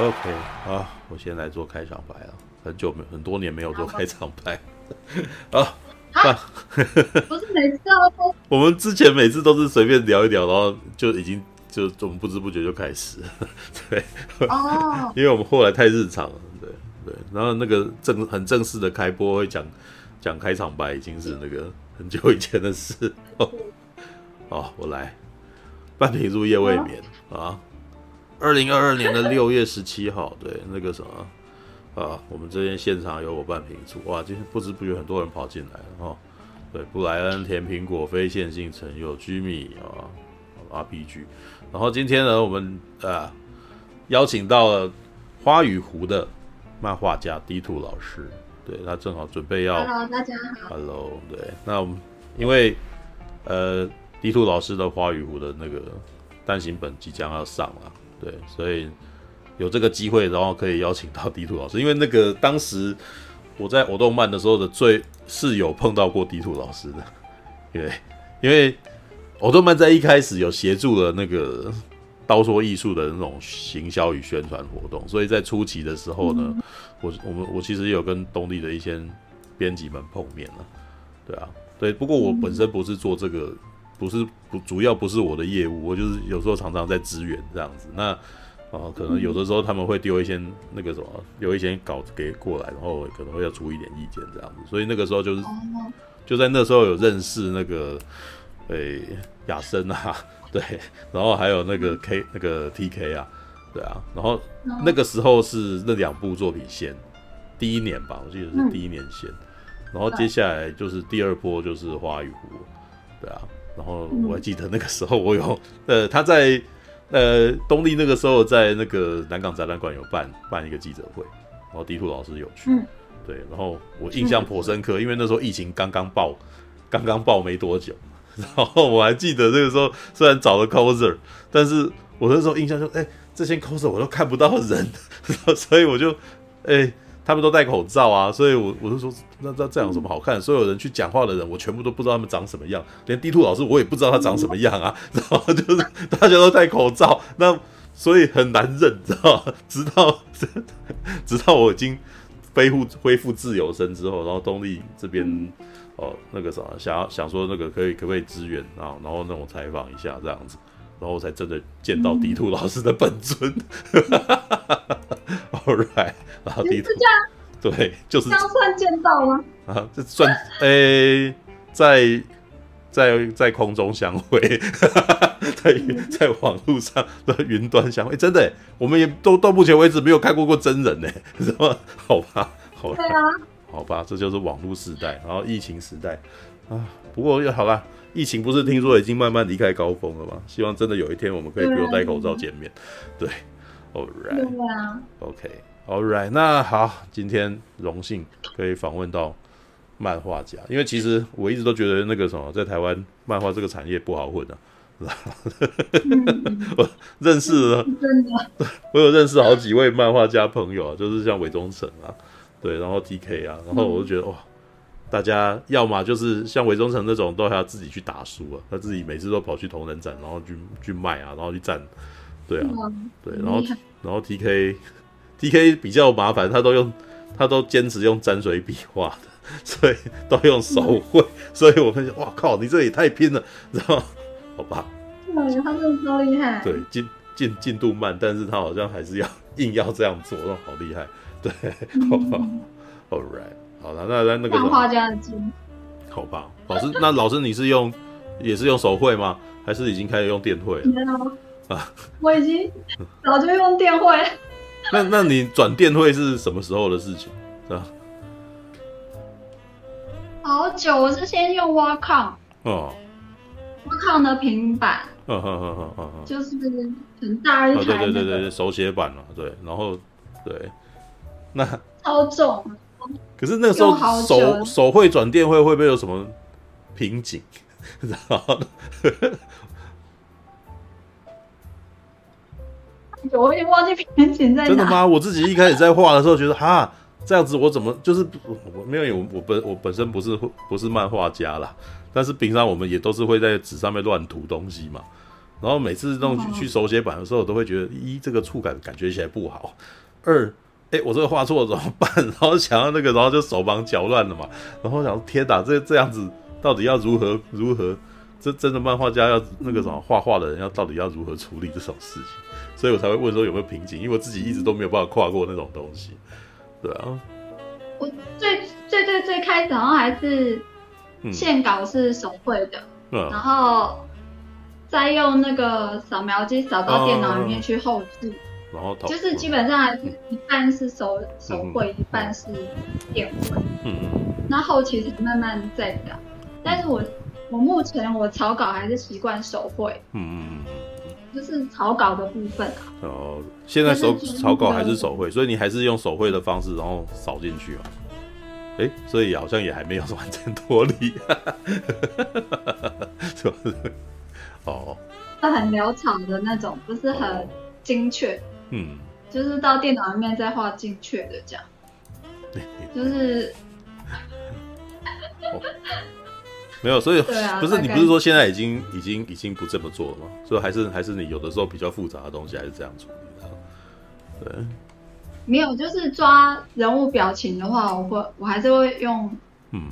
OK，好，我先来做开场白了。很久没很多年没有做开场白，啊，不是每次都 我们之前每次都是随便聊一聊，然后就已经就我们不知不觉就开始了，对，哦，因为我们后来太日常了，对对，然后那个正很正式的开播会讲讲开场白，已经是那个很久以前的事。哦，我来，半瓶入夜未眠啊。二零二二年的六月十七号，对，那个什么啊，我们这边现场有伙伴评出，哇，今天不知不觉很多人跑进来了哈。对，布莱恩甜苹果非线性橙有居米啊，RPG。然后今天呢，我们啊邀请到了花与湖的漫画家 D Two 老师，对，他正好准备要。Hello，大家好。Hello，对，那我们因为呃 D Two 老师的花与湖的那个单行本即将要上了。对，所以有这个机会，然后可以邀请到 D Two 老师，因为那个当时我在偶动漫的时候的最是有碰到过 D Two 老师的，因为，因为偶动漫在一开始有协助了那个刀说艺术的那种行销与宣传活动，所以在初期的时候呢，嗯、我我们我其实也有跟东立的一些编辑们碰面了，对啊，对，不过我本身不是做这个。不是不主要不是我的业务，我就是有时候常常在支援这样子。那啊、呃，可能有的时候他们会丢一些那个什么，有一些稿子给过来，然后可能会要出一点意见这样子。所以那个时候就是就在那时候有认识那个诶亚森啊，对，然后还有那个 K 那个 TK 啊，对啊，然后那个时候是那两部作品先第一年吧，我记得是第一年先，然后接下来就是第二波就是花与湖，对啊。然后我还记得那个时候，我有 呃，他在呃东立那个时候在那个南港展览馆有办办一个记者会，然后 D Two 老师有去，对，然后我印象颇深刻，因为那时候疫情刚刚爆，刚刚爆没多久，然后我还记得那个时候虽然找了 coser，但是我那时候印象就哎，这些 coser 我都看不到人，所以我就哎。他们都戴口罩啊，所以我我就说，那这这样有什么好看？所有人去讲话的人，我全部都不知道他们长什么样，连 D Two 老师我也不知道他长什么样啊。然后就是 大家都戴口罩，那所以很难认，知道吗？直到直到我已经恢复恢复自由身之后，然后东立这边哦那个什么想要想说那个可以可不可以支援啊？然后那种采访一下这样子，然后才真的见到 D Two 老师的本尊。All right。然后迪兔 对，就是这样算见到吗？啊，这算诶、欸，在在在空中相会，在在网络上的云端相会，真的，我们也都到目前为止没有看过过真人呢，是吧？好吧，好吧，好吧，这就是网络时代，然后疫情时代啊。不过又好啦，疫情不是听说已经慢慢离开高峰了吗？希望真的有一天我们可以不用戴口罩见面。对，All right，OK。All right，那好，今天荣幸可以访问到漫画家，因为其实我一直都觉得那个什么，在台湾漫画这个产业不好混啊。我认识了，真的，我有认识好几位漫画家朋友啊，就是像韦忠诚啊，对，然后 TK 啊，然后我就觉得哇，大家要么就是像韦忠诚那种，都还要自己去打书啊，他自己每次都跑去同人展，然后去去卖啊，然后去站，对啊，对，然后然后 T K T K 比较麻烦，他都用，他都坚持用沾水笔画的，所以都用手绘，所以我们就哇靠，你这也太拼了，知道吗？好吧？对，他真的超厉害。对，进进进度慢，但是他好像还是要硬要这样做，那好厉害。对，好吧。嗯、All right，好了，那那那个漫画家的精，好吧？老师，那老师你是用也是用手绘吗？还是已经开始用电绘了？没有啊，我已经早就用电绘。那那你转电绘是什么时候的事情？是吧？好久，我是先用 Wacom 哦，Wacom 的平板，嗯嗯嗯嗯嗯，就是很大一台，对对对对手写版了，对，然后对，那超重。可是那个时候手手绘转电绘会不会有什么瓶颈？然后。我已经忘记瓶颈在哪。真的吗？我自己一开始在画的时候觉得，哈，这样子我怎么就是我没有我我本我本身不是不是漫画家啦，但是平常我们也都是会在纸上面乱涂东西嘛，然后每次弄去去手写板的时候，我都会觉得一这个触感感觉起来不好，二哎我这个画错了怎么办？然后想要那个，然后就手忙脚乱了嘛。然后想天哪，这这样子到底要如何如何？这真的漫画家要那个什么画画的人要到底要如何处理这种事情？所以我才会问说有没有瓶颈，因为我自己一直都没有办法跨过那种东西。对啊，我最最最最开始好像还是线稿是手绘的，嗯、然后。再用那个扫描机扫到电脑里面去后制，然后就是基本上一半是手手绘，一半是电绘。嗯嗯。那后期才慢慢再改，但是我我目前我草稿还是习惯手绘。嗯嗯嗯。就是草稿的部分啊。哦，现在手草稿还是手绘，所以你还是用手绘的方式，然后扫进去嘛。哎，所以好像也还没有完全脱离。是吧？哦，是很潦草的那种，不是很精确。嗯，就是到电脑里面再画精确的这样。就是，哦、没有，所以、啊、不是你不是说现在已经已经已经不这么做了吗？所以还是还是你有的时候比较复杂的东西还是这样处理的。对，没有，就是抓人物表情的话，我会我还是会用嗯，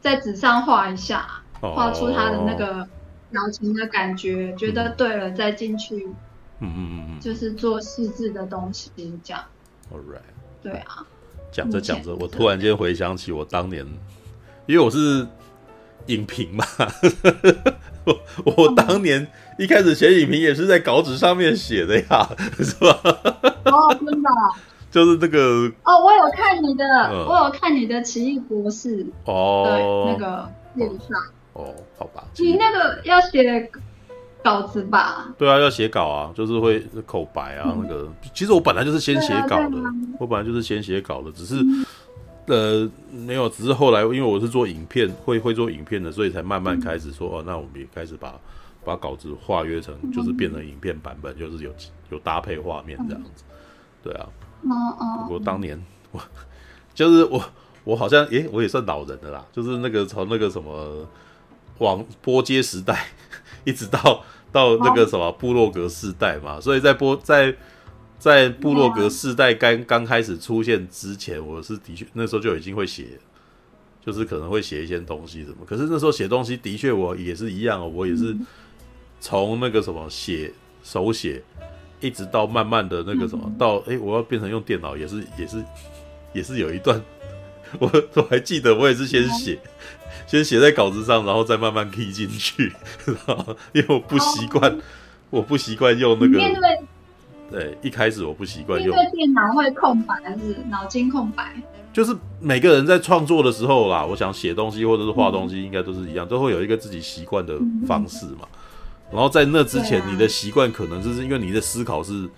在纸上画一下，画、嗯、出他的那个。哦表情的感觉，觉得对了再进去，嗯嗯嗯嗯，就是做细致的东西这样。All right，对啊。讲着讲着，我突然间回想起我当年，因为我是影评嘛，我我当年一开始写影评也是在稿纸上面写的呀，是吧？哦，真的。就是这个哦，我有看你的，我有看你的奇异博士哦，那个线上。哦，好吧，你那个要写稿子吧？对啊，要写稿啊，就是会口白啊，嗯、那个。其实我本来就是先写稿的，我本来就是先写稿的，只是、嗯、呃没有，只是后来因为我是做影片，会会做影片的，所以才慢慢开始说、嗯、哦，那我们也开始把把稿子化约成，就是变成影片版本，嗯、就是有有搭配画面这样子。嗯、对啊，哦哦，我当年我就是我我好像诶，我也算老人的啦，就是那个从那个什么。往拨接时代，一直到到那个什么部落格时代嘛，所以在播在在部落格时代刚刚开始出现之前，我是的确那时候就已经会写，就是可能会写一些东西什么。可是那时候写东西的确我也是一样哦，我也是从那个什么写手写，一直到慢慢的那个什么到哎，我要变成用电脑，也是也是也是有一段，我 我还记得我也是先写。先写在稿子上，然后再慢慢 key 进去，因为我不习惯，哦、我不习惯用那个。面对，对，一开始我不习惯用。电脑会空白还是脑筋空白？就是每个人在创作的时候啦，我想写东西或者是画东西，应该都是一样，嗯、都会有一个自己习惯的方式嘛。嗯、然后在那之前，啊、你的习惯可能就是因为你的思考是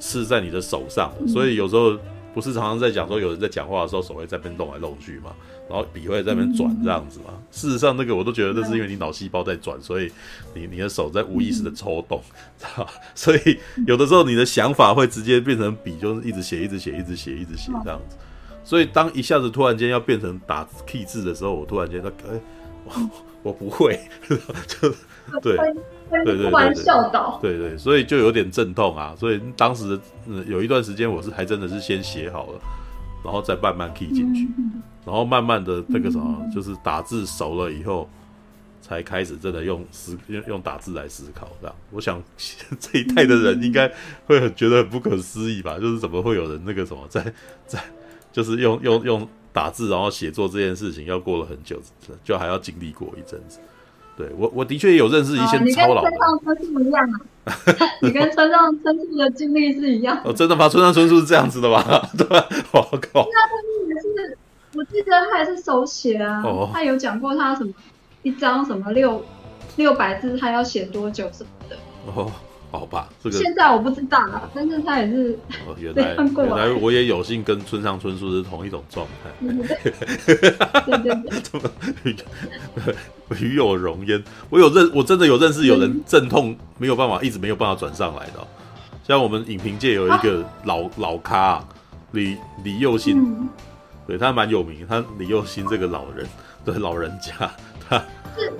是在你的手上所以有时候不是常常在讲说，有人在讲话的时候手会在边动来动去嘛。然后笔会在边转这样子嘛？事实上，那个我都觉得那是因为你脑细胞在转，所以你你的手在无意识的抽动，所以有的时候你的想法会直接变成笔，就是一直写，一直写，一直写，一直写这样子。所以当一下子突然间要变成打 K 字的时候，我突然间说：“哎，我我不会。”就对对对对，对对，所以就有点阵痛啊。所以当时有一段时间，我是还真的是先写好了，然后再慢慢 key 进去。然后慢慢的那个什么，就是打字熟了以后，才开始真的用思用用打字来思考这样。我想 这一代的人应该会很觉得很不可思议吧？就是怎么会有人那个什么在在，就是用用用打字然后写作这件事情，要过了很久，就还要经历过一阵子。对我我的确也有认识一些超老的。你跟村上春树一样啊？你跟村上春树的经历是一样？哦，真的吗？村上春树是这样子的吗？对，我靠。我记得他也是手写啊，oh. 他有讲过他什么一张什么六六百字，他要写多久什么的。哦，好吧，这个现在我不知道了，但是他也是。哦，原来 原来我也有幸跟村上春树是同一种状态。对对对，与有容焉。我有认，我真的有认识有人阵痛没有办法，一直没有办法转上来的。像我们影评界有一个老、啊、老咖李李佑新。嗯对，他蛮有名，他李佑新这个老人，对老人家，他是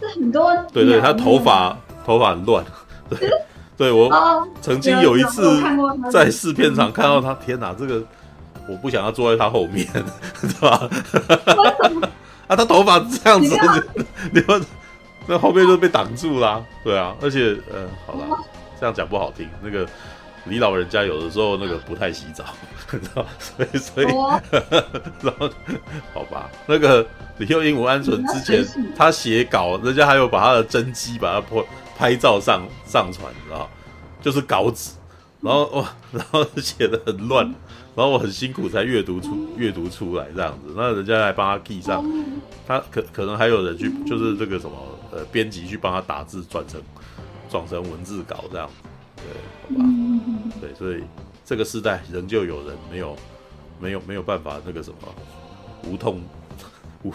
是很多，对对，他头发头发很乱。对，对我曾经有一次在试片场看到他，天哪，这个我不想要坐在他后面，对吧？啊，他头发这样子，你们那后面就被挡住了，对啊，而且，呃，好了，这样讲不好听，那个。李老人家有的时候那个不太洗澡，知道，所以所以，然后好吧，那个李幼英、吴安淳之前他写稿，人家还有把他的真迹把他拍拍照上上传，你知道，就是稿纸，然后哇，然后写的很乱，然后我很辛苦才阅读出阅读出来这样子，那人家来帮他记上，他可可能还有人去就是这个什么呃编辑去帮他打字转成转成文字稿这样。对，好吧，对，所以这个时代仍旧有人没有，没有没有办法那个什么无痛 无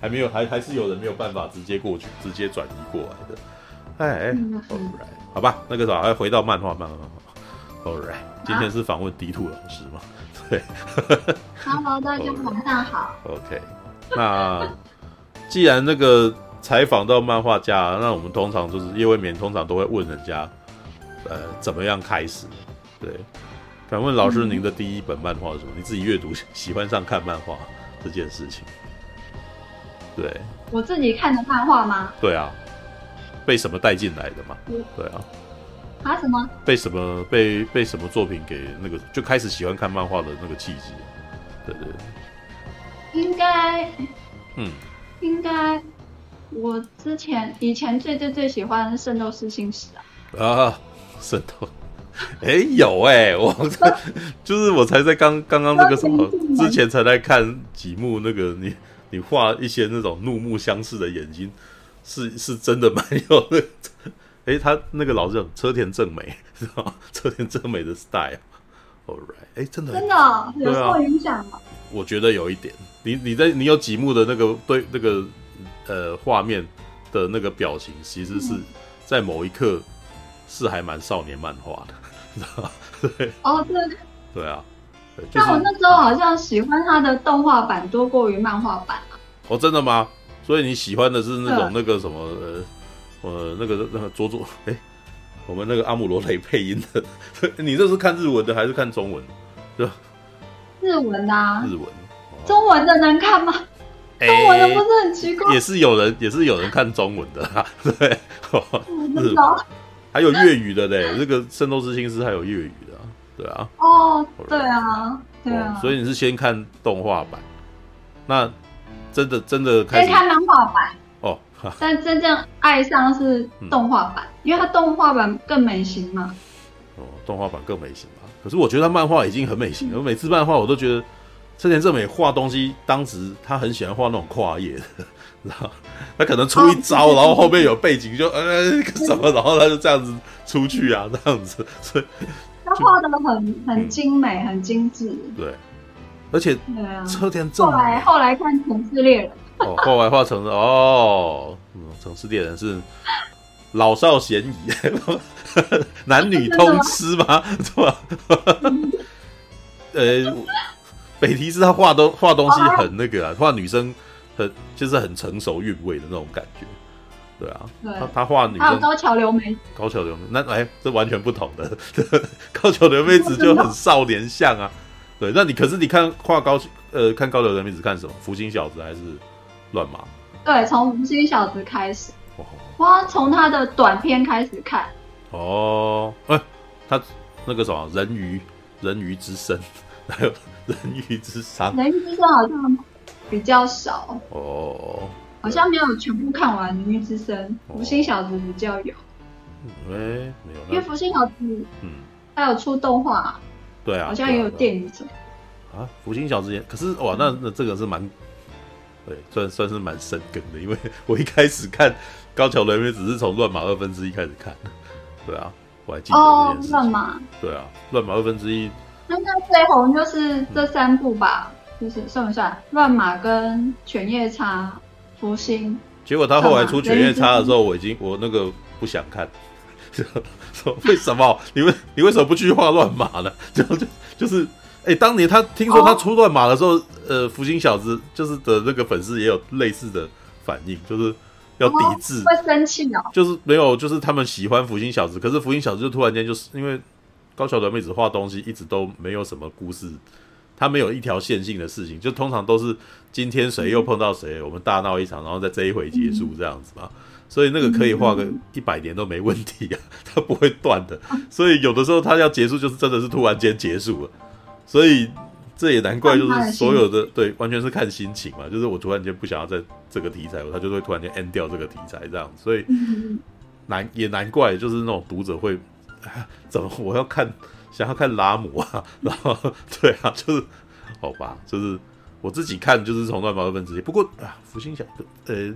还没有还还是有人没有办法直接过去直接转移过来的，哎哎，Alright，好吧，那个啥，回到漫画漫画，Alright，今天是访问迪兔老师嘛？对，Hello，大家晚上好，OK，那既然那个采访到漫画家，那我们通常就是叶未眠，通常都会问人家。呃，怎么样开始？对，敢问老师，您的第一本漫画是什么？嗯、你自己阅读喜欢上看漫画这件事情？对，我自己看的漫画吗？对啊，被什么带进来的嘛？嗯、对啊，啊什么？被什么被被什么作品给那个就开始喜欢看漫画的那个契机？对对对，应该，嗯，应该，我之前以前最最最喜欢《圣斗士星矢》啊啊。圣斗，哎、欸，有哎、欸，我 就是我才在刚刚刚那个什么之前才在看几幕那个你你画一些那种怒目相视的眼睛，是是真的蛮有那个，哎、欸，他那个老师车田正美是吧？车田正美的 style，all right，哎、欸，真的真的、哦、有受影响吗？我觉得有一点，你你在你有几幕的那个对那个呃画面的那个表情，其实是在某一刻。是还蛮少年漫画的，你知道吗？对哦，对对啊。但我那时候好像喜欢他的动画版多过于漫画版啊。哦，真的吗？所以你喜欢的是那种那个什么呃呃那个那个佐佐哎，我们那个阿姆罗雷配音的，你这是看日文的还是看中文？对吧？日文啊。日文。中文的能看吗？中文的不是很奇怪？也是有人也是有人看中文的啊，对。日还有粤语的嘞，这个《圣斗士星矢》还有粤语的，对啊。哦，对啊，对啊。所以你是先看动画版，那真的真的开始先看漫画版哦。但真正爱上是动画版，因为它动画版更美型嘛。哦，动画版更美型嘛。可是我觉得他漫画已经很美型了，我每次漫画我都觉得车田正美画东西，当时他很喜欢画那种跨页的。然后他可能出一招，然后后面有背景就，就呃什么，然后他就这样子出去啊，这样子，所以他画的很很精美，嗯、很精致。对，而且车田正美。后来后来看《城市猎人》哦，后来画成了哦，嗯，《城市猎人》是老少咸宜，男女通吃吗？是吧？呃，北提是他画东画东西很那个啊，画女生。很就是很成熟韵味的那种感觉，对啊，对他他画女生，高桥留美，高桥留美，那哎，这完全不同的，高桥留美子就很少年像啊，对，那你可是你看跨高呃看高流人民只看什么？福星小子还是乱马？对，从福星小子开始，哇，从他的短片开始看，哦，哎，他那个什么人鱼人鱼之森，还有人鱼之伤，人鱼之森好像。比较少。哦，好像没有全部看完《人鱼之森》哦，福星小子比较有，哎、欸，没有，因为福星小子，嗯，还有出动画，对啊，好像也有电影什么啊。福星小子也，可是哇，那那这个是蛮，对，算算是蛮深根的，因为 我一开始看高桥留美只是从乱马二分之一开始看，对啊，我还记得。乱马，对啊，乱马二分之一，那那最红就是这三部吧。嗯就是算不算乱马跟犬夜叉、福星？结果他后来出犬夜叉的时候，我已经我那个不想看，说为什么？你为你为什么不去画乱码呢？就就就是，哎、欸，当年他听说他出乱码的时候，哦、呃，福星小子就是的那个粉丝也有类似的反应，就是要抵制，会生气哦。就是没有，就是他们喜欢福星小子，可是福星小子就突然间就是因为高桥短妹子画东西一直都没有什么故事，他没有一条线性的事情，就通常都是今天谁又碰到谁，我们大闹一场，然后在这一回结束这样子嘛。所以那个可以画个一百年都没问题啊，它不会断的。所以有的时候它要结束，就是真的是突然间结束了，所以。这也难怪，就是所有的对，完全是看心情嘛。就是我突然间不想要在这个题材，它就会突然间 end 掉这个题材这样。所以难也难怪，就是那种读者会，怎么我要看想要看拉姆啊？然后对啊，就是好吧，就是我自己看就是从乱毛的分之一。不过啊，福星小子呃，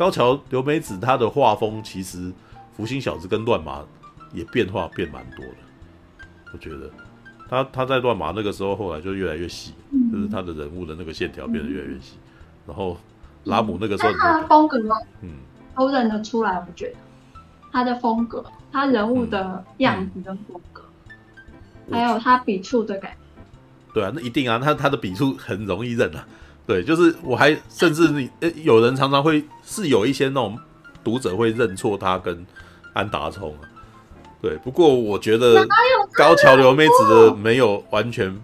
高桥留美子她的画风其实福星小子跟乱麻也变化变蛮多的，我觉得。她她在乱麻那个时候，后来就越来越细，嗯、就是她的人物的那个线条变得越来越细。嗯、然后拉姆那个时候，他的风格，嗯，都认得出来。我觉得他的风格，他人物的样子跟风格，嗯、还有他笔触的感觉。对啊，那一定啊，他他的笔触很容易认啊。对，就是我还甚至你，呃，有人常常会是有一些那种读者会认错他跟安达充啊。对，不过我觉得高桥留美子的没有完全，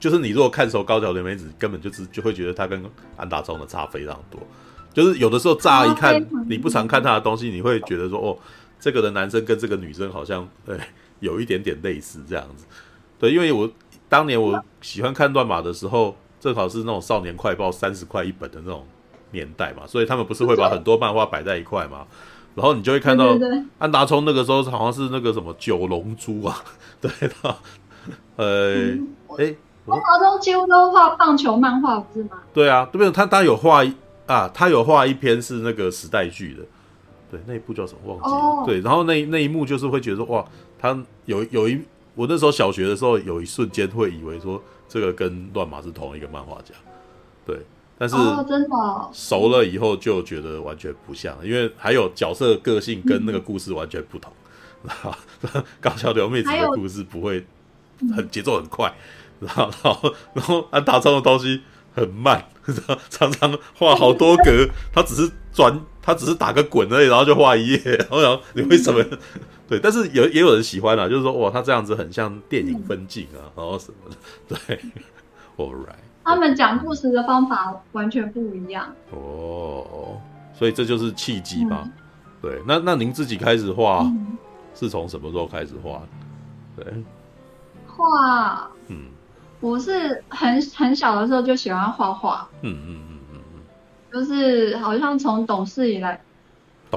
就是你如果看熟高桥留美子，根本就是就会觉得他跟安达充的差非常多。就是有的时候乍一看，你不常看他的东西，你会觉得说，哦，这个的男生跟这个女生好像，对，有一点点类似这样子。对，因为我当年我喜欢看乱马的时候，正好是那种少年快报三十块一本的那种年代嘛，所以他们不是会把很多漫画摆在一块嘛？然后你就会看到安达充那个时候好像是那个什么九龙珠啊，对的，呃，哎，安达充几乎都画棒球漫画，不是吗？对啊，对不对？他他有画啊，他有画一篇是那个时代剧的，对，那一部叫什么忘记了？哦、对，然后那那一幕就是会觉得说哇，他有有一我那时候小学的时候有一瞬间会以为说这个跟乱马是同一个漫画家，对。但是熟了以后就觉得完全不像，因为还有角色个性跟那个故事完全不同。高桥留妹子的故事不会很节奏很快，然后然后然后安达充的东西很慢，常常画好多格，他只是转，他只是打个滚而已，然后就画一页。然后然后你为什么？对，但是有也有人喜欢啊，就是说哇，他这样子很像电影分镜啊，然后什么的。对，All right。他们讲故事的方法完全不一样哦，所以这就是契机吧。嗯、对，那那您自己开始画，嗯、是从什么时候开始画？对，画，嗯，我是很很小的时候就喜欢画画，嗯嗯嗯嗯嗯，就是好像从懂事以来，事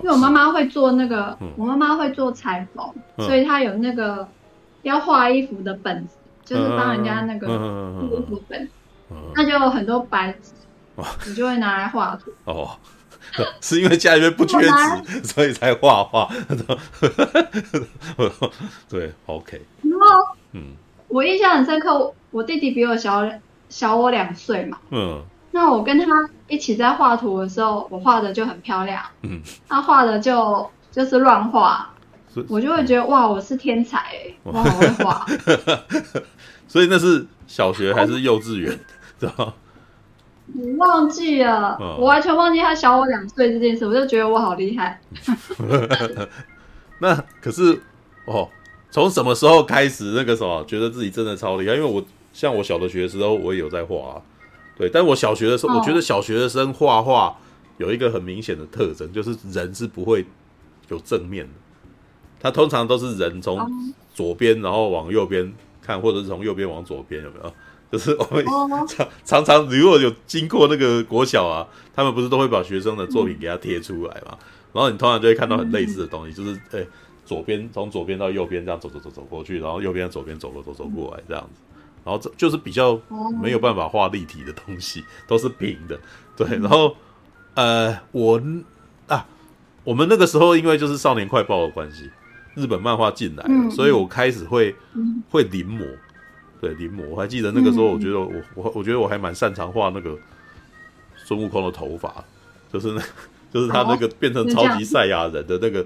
因为我妈妈会做那个，嗯、我妈妈会做裁缝，嗯、所以她有那个要画衣服的本子，就是帮人家那个衣服本。那就有很多白纸，你就会拿来画图哦。是因为家里面不缺纸，所以才画画。对，OK。然后，嗯，我印象很深刻，我弟弟比我小小我两岁嘛。嗯。那我跟他一起在画图的时候，我画的就很漂亮。嗯。他画的就就是乱画，我就会觉得哇，我是天才欸，我好会画。所以那是小学还是幼稚园？我忘记了，哦、我完全忘记他小我两岁这件事，我就觉得我好厉害。那可是哦，从什么时候开始那个什么，觉得自己真的超厉害？因为我像我小的学的时候，我也有在画、啊，对。但我小学的时候，哦、我觉得小学生画画有一个很明显的特征，就是人是不会有正面的，他通常都是人从左边然后往右边看，或者是从右边往左边，有没有？就是我们常常常，如果有经过那个国小啊，他们不是都会把学生的作品给他贴出来嘛？然后你通常就会看到很类似的东西，就是诶，左边从左边到右边这样走走走走过去，然后右边左边走过走走过来这样子，然后这就是比较没有办法画立体的东西，都是平的。对，然后呃，我啊，我们那个时候因为就是少年快报的关系，日本漫画进来了，所以我开始会会临摹。对临摹，我还记得那个时候，我觉得我我我觉得我还蛮擅长画那个孙悟空的头发，就是那，就是他那个变成超级赛亚人的那个。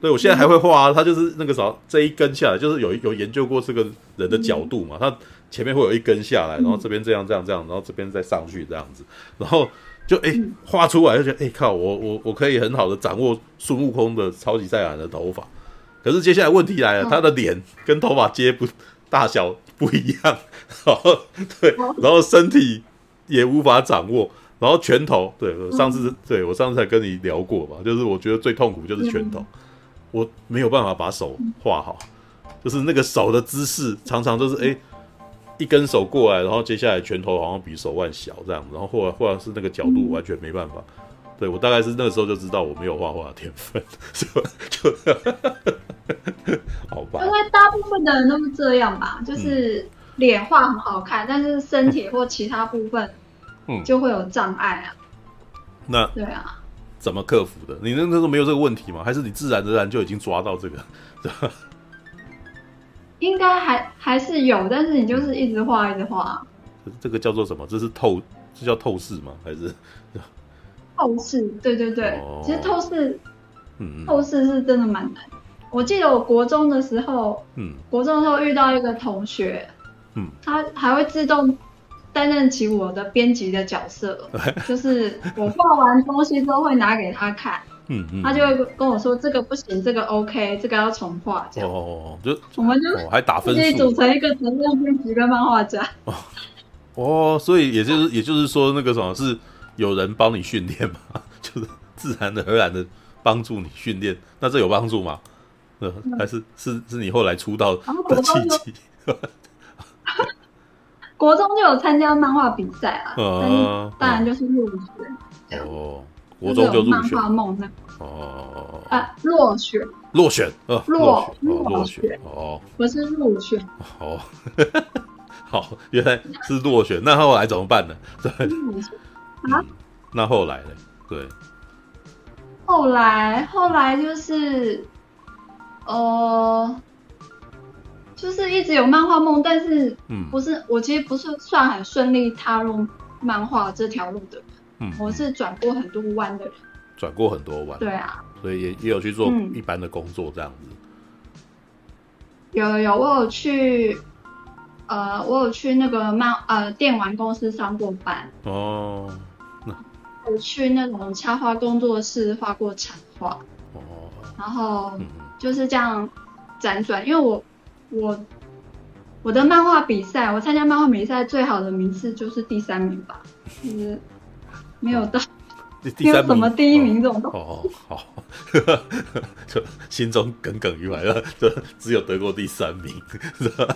对，我现在还会画啊，他就是那个啥，这一根下来，就是有有研究过这个人的角度嘛，他前面会有一根下来，然后这边这样这样这样，然后这边再上去这样子，然后就哎画出来就觉得哎靠，我我我可以很好的掌握孙悟空的超级赛亚人的头发。可是接下来问题来了，他的脸跟头发接不大小不一样，然后对，然后身体也无法掌握，然后拳头，对，我上次对我上次才跟你聊过嘛，就是我觉得最痛苦就是拳头，我没有办法把手画好，就是那个手的姿势常常都是哎一根手过来，然后接下来拳头好像比手腕小这样，然后或者或者是那个角度完全没办法。对，我大概是那个时候就知道我没有画画的天分，是吧？就好吧。因为大部分的人都是这样吧，就是脸画很好看，嗯、但是身体或其他部分，嗯，就会有障碍啊。那对啊，怎么克服的？你那那时候没有这个问题吗？还是你自然而然就已经抓到这个？应该还还是有，但是你就是一直画，一直画。这个叫做什么？这是透，这叫透视吗？还是？透视，对对对，哦、其实透视，嗯，透视是真的蛮难。我记得我国中的时候，嗯，国中的时候遇到一个同学，嗯，他还会自动担任起我的编辑的角色，就是我画完东西之后会拿给他看，嗯嗯，他就会跟我说这个不行，这个 OK，这个要重画，这样哦，就我们就还打分数，自己组成一个承认编辑跟漫画家，哦，哦，所以也就是也就是说那个什么是。有人帮你训练嘛？就是自然而然的帮助你训练，那这有帮助吗？呃，还是是是你后来出道的契机？国中就有参加漫画比赛啊，嗯，当然就是入选。哦，国中就入选。漫画梦那哦啊，落选，落选，呃，落落选，哦，不是入选。哦，好，原来是落选，那后来怎么办呢？对。啊、嗯，那后来呢？对，后来后来就是，呃，就是一直有漫画梦，但是，嗯，不是，我其实不是算很顺利踏入漫画这条路的，嗯，我是转过很多弯的人，转过很多弯，对啊，所以也也有去做一般的工作这样子，有有，我有去。呃，我有去那个漫呃电玩公司上过班。哦，那我去那种插画工作室画过插画哦，然后就是这样辗转，因为我我我的漫画比赛，我参加漫画比赛最好的名次就是第三名吧，就是没有到。没有什么第一名这种东西哦，好，就心中耿耿于怀了，就只有得过第三名，是吧？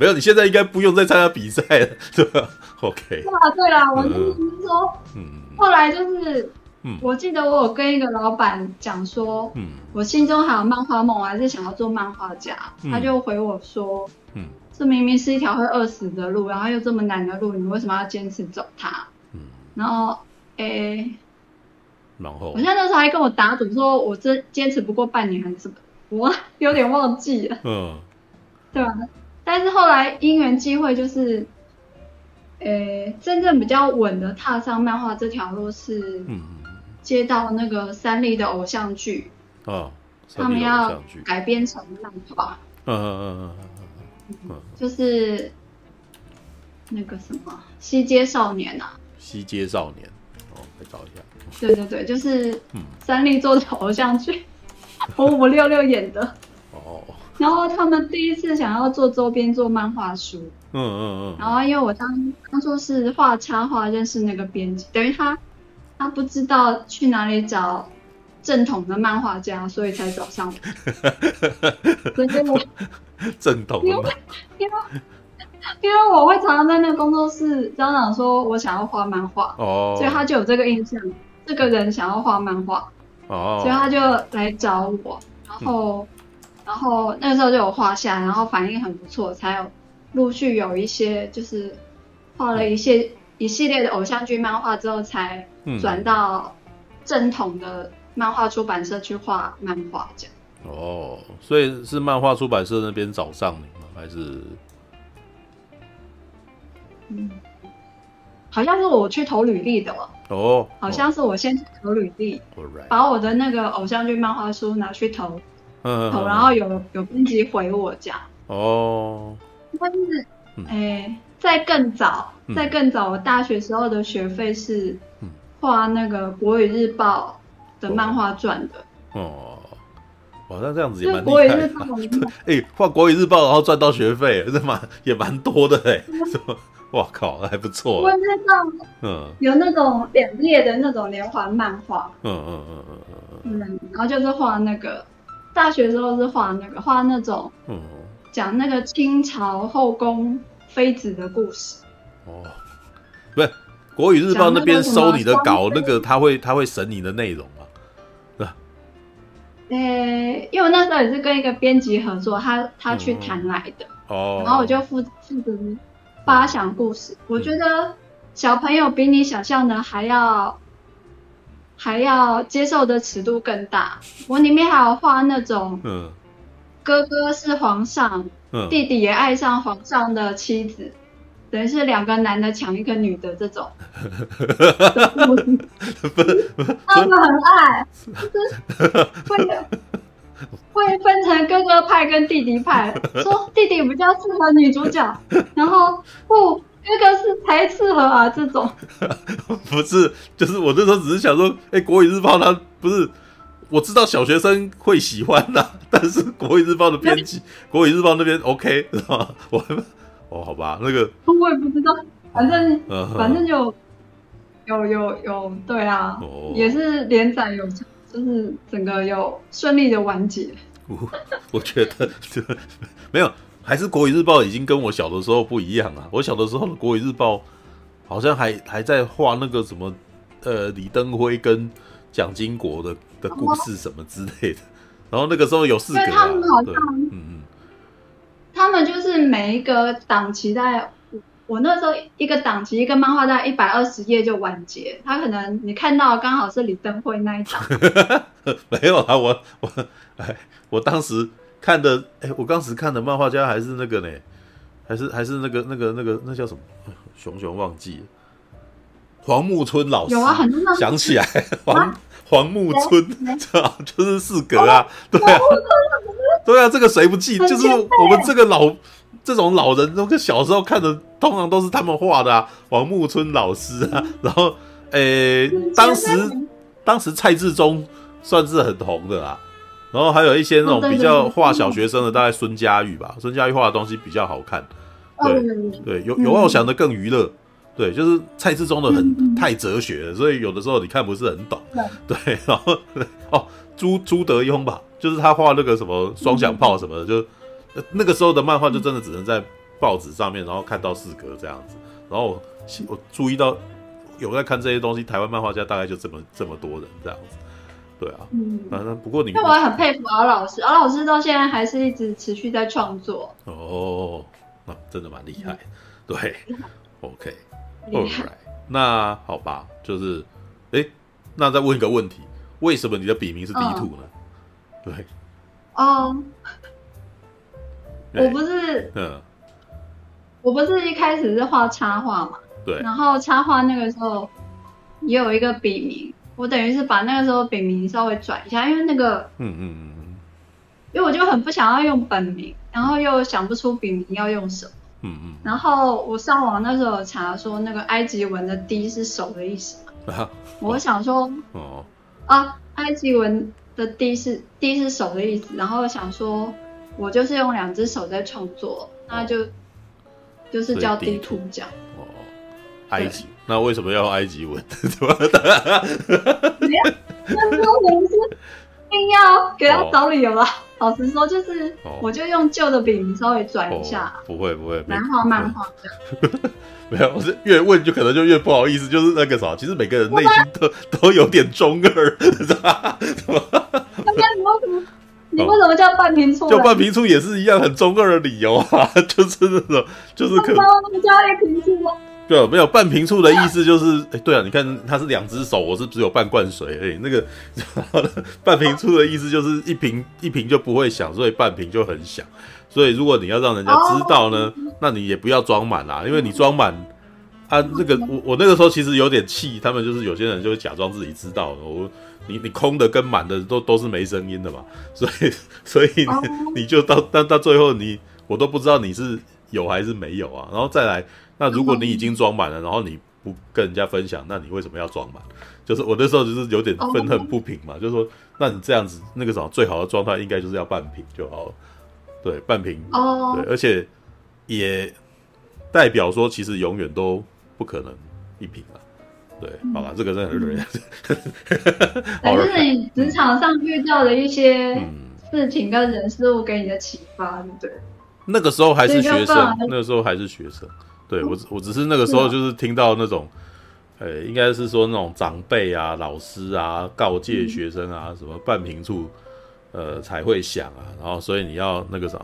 没有，你现在应该不用再参加比赛了，是 吧？OK。对啦，对啦，我是说，嗯，后来就是，嗯，我记得我有跟一个老板讲说，嗯，我心中还有漫画梦，我还是想要做漫画家，他就回我说，嗯，这明明是一条会饿死的路，然后又这么难的路，你为什么要坚持走它？嗯，然后。诶、欸，然后，我现在那时候还跟我打赌，说我这坚持不过半年还是什么，我 有点忘记了。嗯，对吧？但是后来因缘际会，就是，诶、欸，真正比较稳的踏上漫画这条路是，嗯，接到那个三立的偶像剧，啊，他们要改编成漫画，嗯嗯嗯嗯嗯嗯，就是那个什么《西街少年》啊，《西街少年》。找一下，对对对，就是三立做的偶像剧，五五六六演的。哦。然后他们第一次想要做周边做漫画书。嗯嗯嗯。然后因为我当当初是画插画认识那个编辑，等于他他不知道去哪里找正统的漫画家，所以才找上我。所以我 正统的。因为因为。因为我会常常在那个工作室嚷嚷说，我想要画漫画，oh. 所以他就有这个印象，这个人想要画漫画，oh. 所以他就来找我，然后，嗯、然后那个时候就有画下，然后反应很不错，才有陆续有一些就是画了一些、嗯、一系列的偶像剧漫画之后，才转到正统的漫画出版社去画漫画这样。哦，oh. 所以是漫画出版社那边找上你吗？还是？嗯，好像是我去投履历的哦，oh, 好像是我先去投履历.把我的那个偶像剧漫画书拿去投，嗯，投，然后有有编辑回我这样，哦，但是，哎，在更早，在更早，我大学时候的学费是画那个《国语日报》的漫画赚的。哦，哇，那这样子也蛮厉害的。哎，画《国语日报》然后赚到学费，这蛮也蛮多的哎。哇靠，还不错。国语日报，嗯，有那种两页的那种连环漫画。嗯嗯嗯嗯嗯嗯。然后就是画那个，大学时候是画那个画那种，嗯，讲那个清朝后宫。妃子的故事哦，不是国语日报那边收你的稿，那个他会他会审你的内容吗？对吧？呃，因为我那时候也是跟一个编辑合作，他他去谈来的哦，然后我就负负责发想故事。我觉得小朋友比你想象的还要还要接受的尺度更大。我里面还有画那种嗯。哥哥是皇上，嗯、弟弟也爱上皇上的妻子，等于是两个男的抢一个女的这种。他们很爱，就是会 会分成哥哥派跟弟弟派，说弟弟比较适合女主角，然后不，哥哥是才适合啊这种。不是，就是我那时候只是想说，哎、欸，国语日报他不是。我知道小学生会喜欢啊，但是《国语日报》的编辑，《国语日报》那边 OK 是吧？我哦，好吧，那个我也不知道，反正反正就有有有对啊，也是连载有，就是整个有顺利的完结。我 我觉得这 没有，还是《国语日报》已经跟我小的时候不一样啊。我小的时候的《国语日报》好像还还在画那个什么呃李登辉跟蒋经国的。的故事什么之类的，然后那个时候有四个、啊，他们好像，嗯嗯，他们就是每一个档期在，我那时候一个档期一个漫画在一百二十页就完结，他可能你看到刚好是李登辉那一档，没有啊，我我哎，我当时看的，哎，我当时看的漫画家还是那个呢，还是还是那个那个那个那叫什么，熊熊忘记了，黄木村老师，有啊，很多想起来 黄。啊黄木村，这 就是四格啊，对啊，对啊，这个谁不记？就是我们这个老这种老人，那个小时候看的，通常都是他们画的啊。王木村老师啊，然后诶，当时当时蔡志忠算是很红的啦，然后还有一些那种比较画小学生的，大概孙佳玉吧，孙佳玉画的东西比较好看，对对，有有奥翔的更娱乐。对，就是蔡志忠的很太哲学了，所以有的时候你看不是很懂。对，然后哦，朱朱德庸吧，就是他画那个什么双响炮什么的，就那个时候的漫画就真的只能在报纸上面，然后看到四格这样子。然后我我注意到有在看这些东西，台湾漫画家大概就这么这么多人这样子。对啊，嗯，反正不过你，那我也很佩服敖老师，敖老师到现在还是一直持续在创作。哦，那真的蛮厉害。对，OK。哦，Alright, 那好吧，就是，哎，那再问一个问题，为什么你的笔名是 D two 呢？对，哦，我不是，嗯，我不是一开始是画插画嘛，对，然后插画那个时候也有一个笔名，我等于是把那个时候笔名稍微转一下，因为那个，嗯嗯嗯嗯，因为我就很不想要用本名，然后又想不出笔名要用什么。嗯嗯，然后我上网那时候查说，那个埃及文的 “D” 是手的意思嘛？啊、我想说，哦，啊，埃及文的 “D” 是 “D” 是手的意思，然后想说，我就是用两只手在创作，那就、哦、就是叫 two 这样。哦，埃及，那为什么要用埃及文？没有，那时候我们是硬要给他找理由了。哦老实说，就是我就用旧的笔名稍微转一下，不会不会，漫画漫画这样。没有，我是越问就可能就越不好意思，就是那个啥，其实每个人内心都 都有点中二，是吧？你为什么？你为什么叫半瓶醋？就半瓶醋也是一样很中二的理由啊，就是那种，就是可能加一瓶醋吗？对，没有半瓶醋的意思就是，哎，对啊，你看他是两只手，我是只有半罐水，哎，那个 半瓶醋的意思就是一瓶一瓶就不会响，所以半瓶就很响。所以如果你要让人家知道呢，那你也不要装满啦，因为你装满，啊，那个我我那个时候其实有点气，他们就是有些人就会假装自己知道，我你你空的跟满的都都是没声音的嘛，所以所以你，你就到但到最后你我都不知道你是有还是没有啊，然后再来。那如果你已经装满了，然后你不跟人家分享，那你为什么要装满？就是我那时候就是有点愤恨不平嘛，就是说，那你这样子那个什么最好的状态应该就是要半瓶就好了，对，半瓶。哦，对，而且也代表说其实永远都不可能一瓶了，对，好吧，这个真的很对。反正你职场上遇到的一些事情跟人事物给你的启发，对不对？那个时候还是学生，那个时候还是学生，对我我只是那个时候就是听到那种。呃，应该是说那种长辈啊、老师啊告诫学生啊，什么半瓶醋，呃才会响啊，然后所以你要那个啥，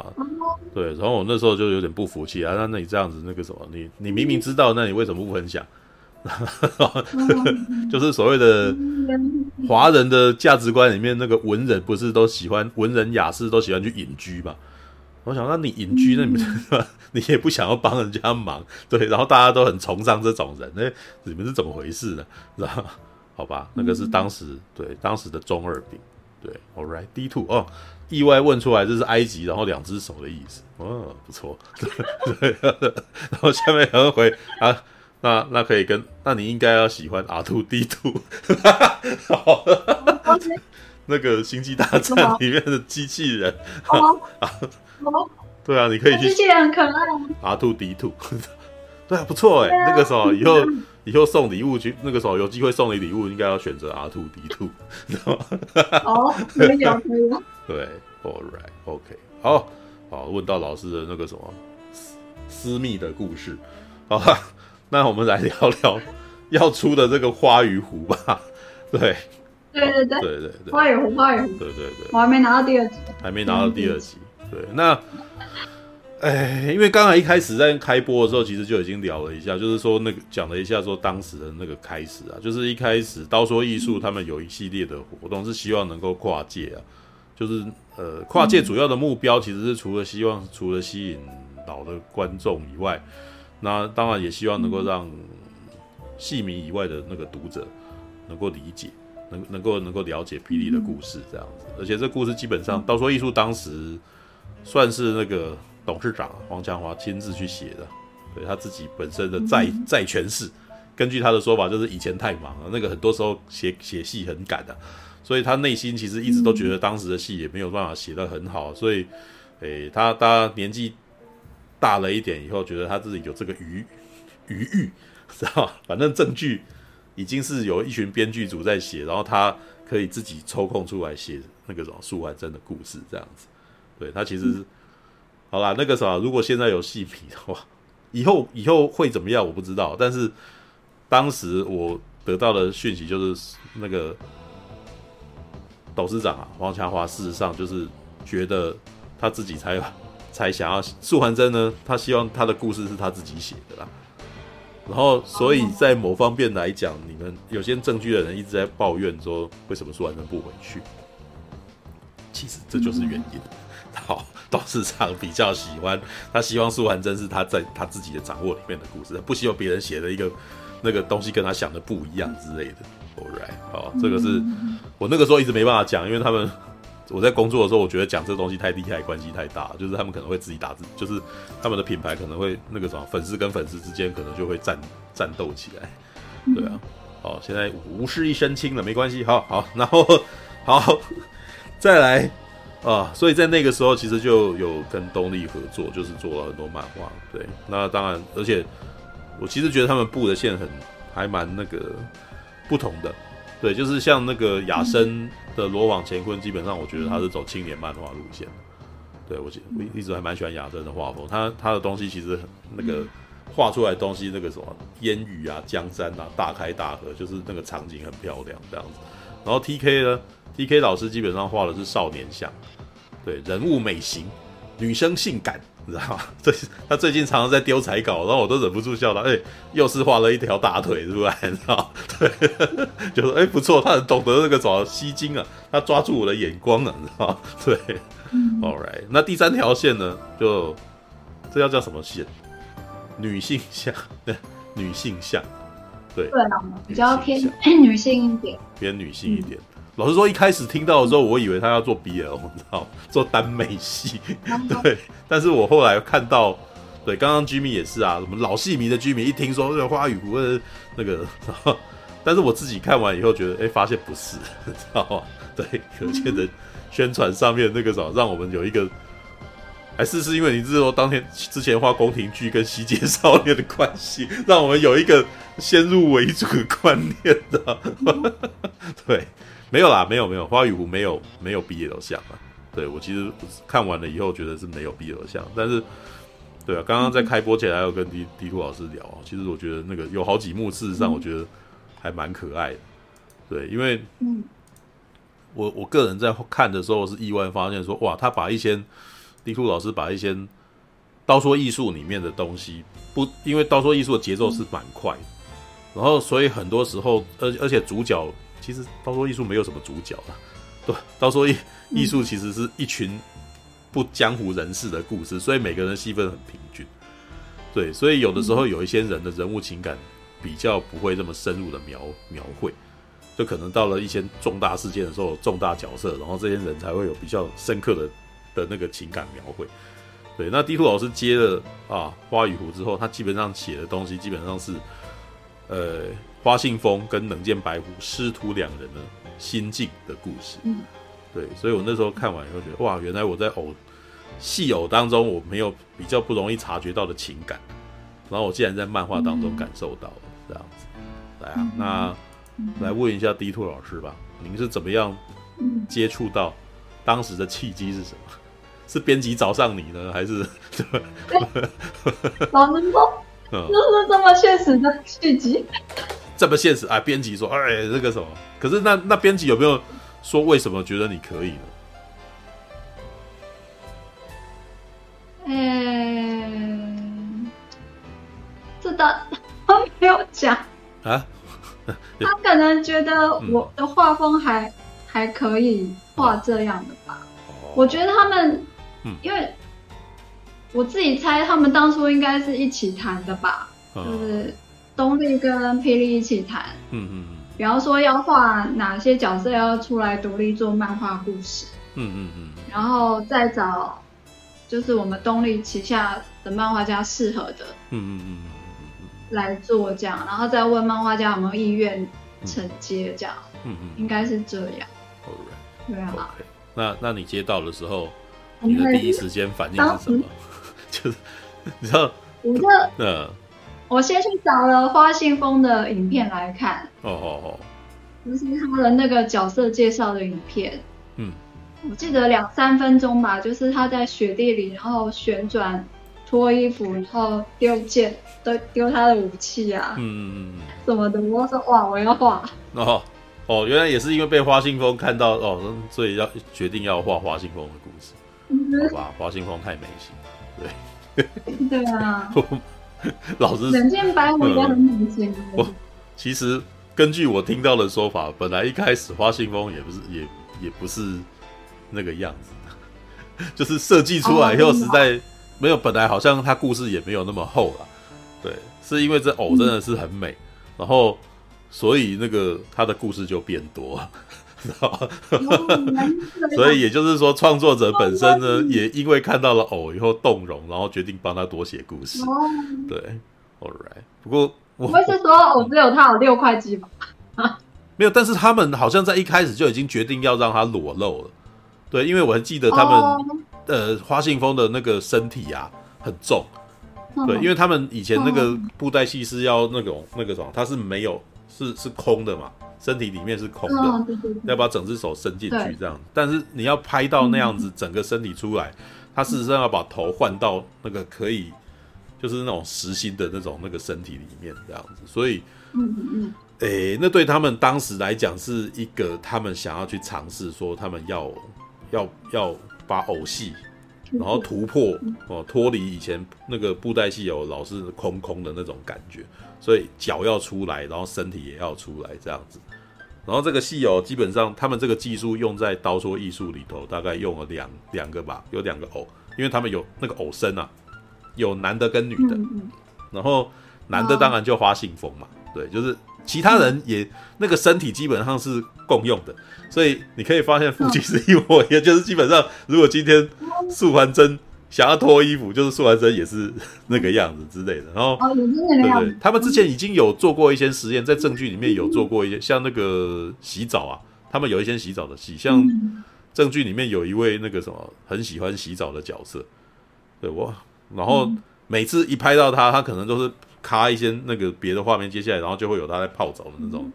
对，然后我那时候就有点不服气啊，那那你这样子那个什么，你你明明知道，那你为什么不分享？就是所谓的华人的价值观里面，那个文人不是都喜欢文人雅士都喜欢去隐居嘛？我想，那你隐居，那你们 你也不想要帮人家忙，对，然后大家都很崇尚这种人，那你们是怎么回事呢？知 道好吧，那个是当时对当时的中二病，对，All right，D two 哦，意外问出来这是埃及，然后两只手的意思，哦，不错，对，然后下面有人回啊，那那可以跟，那你应该要喜欢 R two D two，那个星际大战里面的机器人啊。对啊，你可以去。机器人很可爱。R two D two，对啊，不错哎。那个时候以后以后送礼物去，那个时候有机会送你礼物，应该要选择 R two D two，知道吗？哦，可以啊，可以啊。对，All right，OK，好，好，问到老师的那个什么私密的故事，好吧，那我们来聊聊 要出的这个花鱼壶吧。对，对对对，对对对，花与壶，花与壶，对对对，我还没拿到第二集，还没拿到第二集。对，那，哎，因为刚才一开始在开播的时候，其实就已经聊了一下，就是说那个讲了一下说当时的那个开始啊，就是一开始刀说艺术他们有一系列的活动，是希望能够跨界啊，就是呃跨界主要的目标其实是除了希望除了吸引老的观众以外，那当然也希望能够让戏迷以外的那个读者能够理解，能能够能够了解霹雳的故事这样子，而且这故事基本上刀说艺术当时。算是那个董事长黄强华亲自去写的，对他自己本身的再再诠释。根据他的说法，就是以前太忙了，那个很多时候写写戏很赶的，啊，所以他内心其实一直都觉得当时的戏也没有办法写得很好，所以，诶、欸，他他年纪大了一点以后，觉得他自己有这个余余欲，知道吧？反正证据已经是有一群编剧组在写，然后他可以自己抽空出来写那个什么素还真的故事这样子。对他其实，嗯、好啦，那个啥，如果现在有戏迷的话，以后以后会怎么样我不知道。但是当时我得到的讯息就是，那个董事长啊，黄强华，事实上就是觉得他自己才才想要素还真呢，他希望他的故事是他自己写的啦。然后，所以在某方面来讲，你们有些证据的人一直在抱怨说，为什么素还真不回去？其实这就是原因。好，董事长比较喜欢，他希望素还真是他在他自己的掌握里面的故事，不希望别人写的一个那个东西跟他想的不一样之类的。All right，好，这个是我那个时候一直没办法讲，因为他们我在工作的时候，我觉得讲这东西太厉害，关系太大，就是他们可能会自己打字，就是他们的品牌可能会那个什么粉丝跟粉丝之间可能就会战战斗起来。对啊，好，现在无事一身轻了，没关系，好好，然后好再来。啊，所以在那个时候，其实就有跟东立合作，就是做了很多漫画。对，那当然，而且我其实觉得他们布的线很还蛮那个不同的。对，就是像那个雅生的罗网乾坤，基本上我觉得他是走青年漫画路线。对，我我一直还蛮喜欢亚生的画风，他他的东西其实很那个画出来的东西，那个什么烟雨啊、江山啊、大开大合，就是那个场景很漂亮这样子。然后 T K 呢，T K 老师基本上画的是少年像。对，人物美型，女生性感，你知道吗？最他最近常常在丢彩稿，然后我都忍不住笑他。哎，又是画了一条大腿出来，你知道吗？对，就说哎不错，他很懂得那个什么吸睛啊，他抓住我的眼光了，你知道吗？对、嗯、，All right，那第三条线呢？就这要叫什么线？女性像，女性像，对，对，比较偏女性一点，偏女性一点。嗯老实说，一开始听到的时候，我以为他要做 BL，你知道，做耽美戏。对，但是我后来看到对，刚刚 Jimmy 也是啊，什么老戏迷的 Jimmy 一听说这个花语湖的那个，但是我自己看完以后觉得，哎、欸，发现不是，知道吗？对，可见的宣传上面那个什么，让我们有一个，还是是因为你是说当天之前画宫廷剧跟西街少年的关系，让我们有一个先入为主的观念的。对，没有啦，没有没有，花与湖没有没有 BL 向啊。对我其实看完了以后觉得是没有 BL 向，但是。对啊，刚刚在开播前还有跟迪迪兔老师聊啊，其实我觉得那个有好几幕，事实上我觉得还蛮可爱的。对，因为我我个人在看的时候是意外发现说，哇，他把一些迪兔老师把一些刀说艺术里面的东西不，因为刀说艺术的节奏是蛮快的，然后所以很多时候，而而且主角其实刀说艺术没有什么主角啊，对，刀说艺艺术其实是一群。不江湖人士的故事，所以每个人的戏份很平均，对，所以有的时候有一些人的人物情感比较不会这么深入的描描绘，就可能到了一些重大事件的时候，重大角色，然后这些人才会有比较深刻的的那个情感描绘。对，那地图老师接了啊花与湖之后，他基本上写的东西基本上是，呃，花信封跟冷箭白虎师徒两人的心境的故事。嗯，对，所以我那时候看完以后觉得，哇，原来我在偶。戏偶当中，我没有比较不容易察觉到的情感，然后我竟然在漫画当中感受到了这样子。来啊，那来问一下 D Two 老师吧，您是怎么样接触到？当时的契机是什么？是编辑找上你呢，还是？老师说，就是这么现实的契机。这么现实啊？编辑说，哎，这个什么？可是那那编辑有没有说为什么觉得你可以呢？嗯，这的他没有讲啊，他可能觉得我的画风还、嗯、还可以画这样的吧。哦、我觉得他们，嗯、因为我自己猜，他们当初应该是一起谈的吧，哦、就是东立跟霹雳一起谈。嗯嗯嗯，比方说要画哪些角色要出来独立做漫画故事。嗯嗯嗯，然后再找。就是我们东立旗下的漫画家适合的，嗯嗯嗯来做这样，然后再问漫画家有没有意愿承接这样，嗯嗯，应该是这样。Alright，对啊。那那你接到的时候，你的第一时间反应是什么？就是 你知道，我就嗯，我先去找了花信封的影片来看。哦哦哦，就是他的那个角色介绍的影片。嗯。我记得两三分钟吧，就是他在雪地里，然后旋转、脱衣服，然后丢剑，丢丢他的武器啊，嗯嗯嗯，什么的。我说哇，我要画。哦哦，原来也是因为被花信封看到哦，所以要决定要画花信封的故事。嗯、好吧，花信封太美型，对。对啊。老师，能见白虎也很美型。我其实根据我听到的说法，本来一开始花信封也不是，也也不是。那个样子，就是设计出来以后实在没有，本来好像他故事也没有那么厚了，对，是因为这偶真的是很美，然后所以那个他的故事就变多，知道吧？所以也就是说，创作者本身呢，也因为看到了偶以后动容，然后决定帮他多写故事。对，All right。不过我不是说偶只有他有六块肌吧？没有，但是他们好像在一开始就已经决定要让他裸露了。对，因为我还记得他们，oh. 呃，花信风的那个身体啊很重，oh. 对，因为他们以前那个布袋戏是要那种、oh. 那个什么，它是没有，是是空的嘛，身体里面是空的，oh. 要把整只手伸进去这样，但是你要拍到那样子整个身体出来，他事实上要把头换到那个可以，就是那种实心的那种那个身体里面这样子，所以，嗯嗯嗯，诶，那对他们当时来讲是一个他们想要去尝试说他们要。要要把偶戏，然后突破哦，脱离以前那个布袋戏有老是空空的那种感觉，所以脚要出来，然后身体也要出来这样子。然后这个戏偶基本上他们这个技术用在刀戳艺术里头，大概用了两两个吧，有两个偶，因为他们有那个偶身啊，有男的跟女的，然后男的当然就花信封嘛，对，就是。其他人也那个身体基本上是共用的，所以你可以发现父亲是一模一样，就是基本上如果今天素还真想要脱衣服，就是素还真也是 那个样子之类的。然后，哦，也是那个样子。对对，他们之前已经有做过一些实验，在证据里面有做过一些，像那个洗澡啊，他们有一些洗澡的戏，像证据里面有一位那个什么很喜欢洗澡的角色，对我，然后每次一拍到他，他可能都是卡一些那个别的画面接下来，然后就会有他在泡澡的那种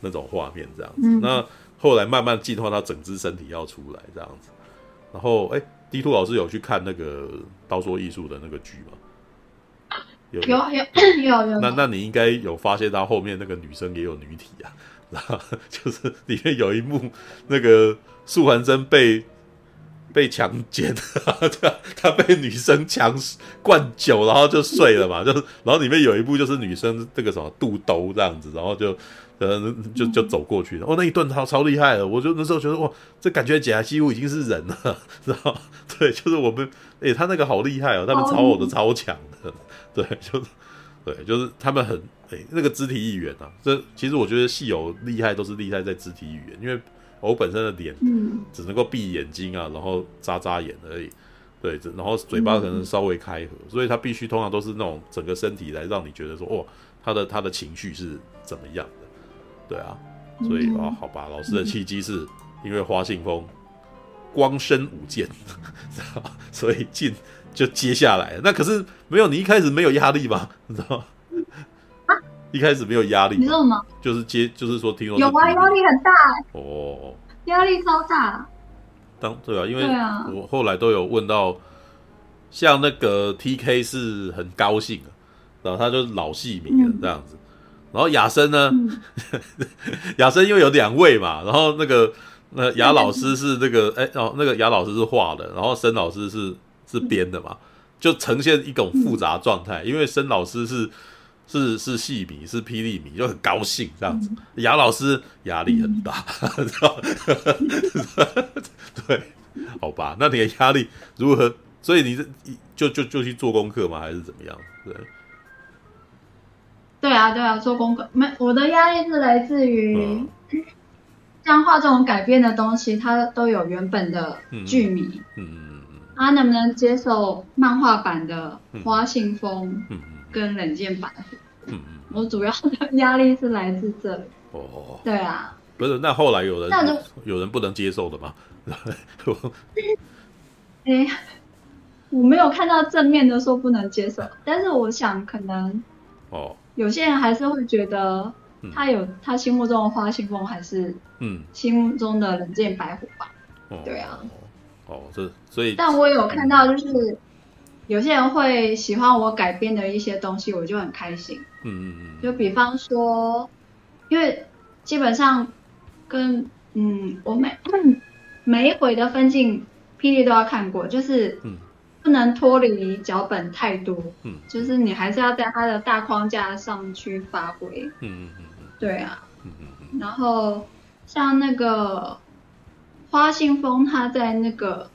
那种画面这样子。那后来慢慢进化到整只身体要出来这样子，然后哎。D Two 老师有去看那个《刀说艺术》的那个剧吗？有有有 有有。那那你应该有发现到后面那个女生也有女体啊，然后就是里面有一幕，那个素还真被被强奸，他 他被女生强灌酒，然后就睡了嘛，就是然后里面有一幕就是女生这个什么肚兜这样子，然后就。呃，就就走过去了。哦，那一顿超超厉害的，我就那时候觉得哇，这感觉起来几乎已经是人了，知道？对，就是我们，诶、欸，他那个好厉害哦，他们超我的超强的，对，就是，对，就是他们很，诶、欸，那个肢体语言啊，这其实我觉得戏友厉害都是厉害在肢体语言，因为我本身的脸，只能够闭眼睛啊，然后眨眨眼而已，对，然后嘴巴可能稍微开合，所以他必须通常都是那种整个身体来让你觉得说，哦，他的他的情绪是怎么样。对啊，所以啊、哦，好吧，老师的契机是因为花信风光身舞剑，所以进就接下来。那可是没有，你一开始没有压力吧？你知道吗？啊、一开始没有压力，你知道吗？就是接，就是说听说有啊，压力很大哦，压力超大。当对啊，因为我后来都有问到，像那个 TK 是很高兴，然后他就老戏迷了这样子。嗯然后雅生呢？雅生因为有两位嘛，然后那个那雅老师是那个哎哦，那个雅老师是画的，然后申老师是是编的嘛，就呈现一种复杂状态。因为申老师是是是戏迷，是霹雳迷，就很高兴这样子。雅老师压力很大？对，好吧，那你的压力如何？所以你这就就就去做功课吗？还是怎么样？对。对啊，对啊，做功课。没，我的压力是来自于，像画这种改编的东西，它都有原本的剧迷，嗯嗯嗯，他能不能接受漫画版的花信封，跟冷箭版，嗯嗯，我主要的压力是来自这里，哦，对啊，不是，那后来有人，那就有人不能接受的吗？哎，我没有看到正面的说不能接受，但是我想可能，哦。有些人还是会觉得他有他心目中的花信风，还是嗯心目中的冷箭白虎吧？嗯、对啊，哦，这所以，但我有看到就是有些人会喜欢我改编的一些东西，我就很开心。嗯嗯嗯，就比方说，因为基本上跟嗯我每 每一回的分镜霹雳都要看过，就是嗯。不能脱离脚本太多，嗯，就是你还是要在它的大框架上去发挥，嗯嗯嗯嗯，对啊，嗯嗯嗯，然后像那个花信封，他在那个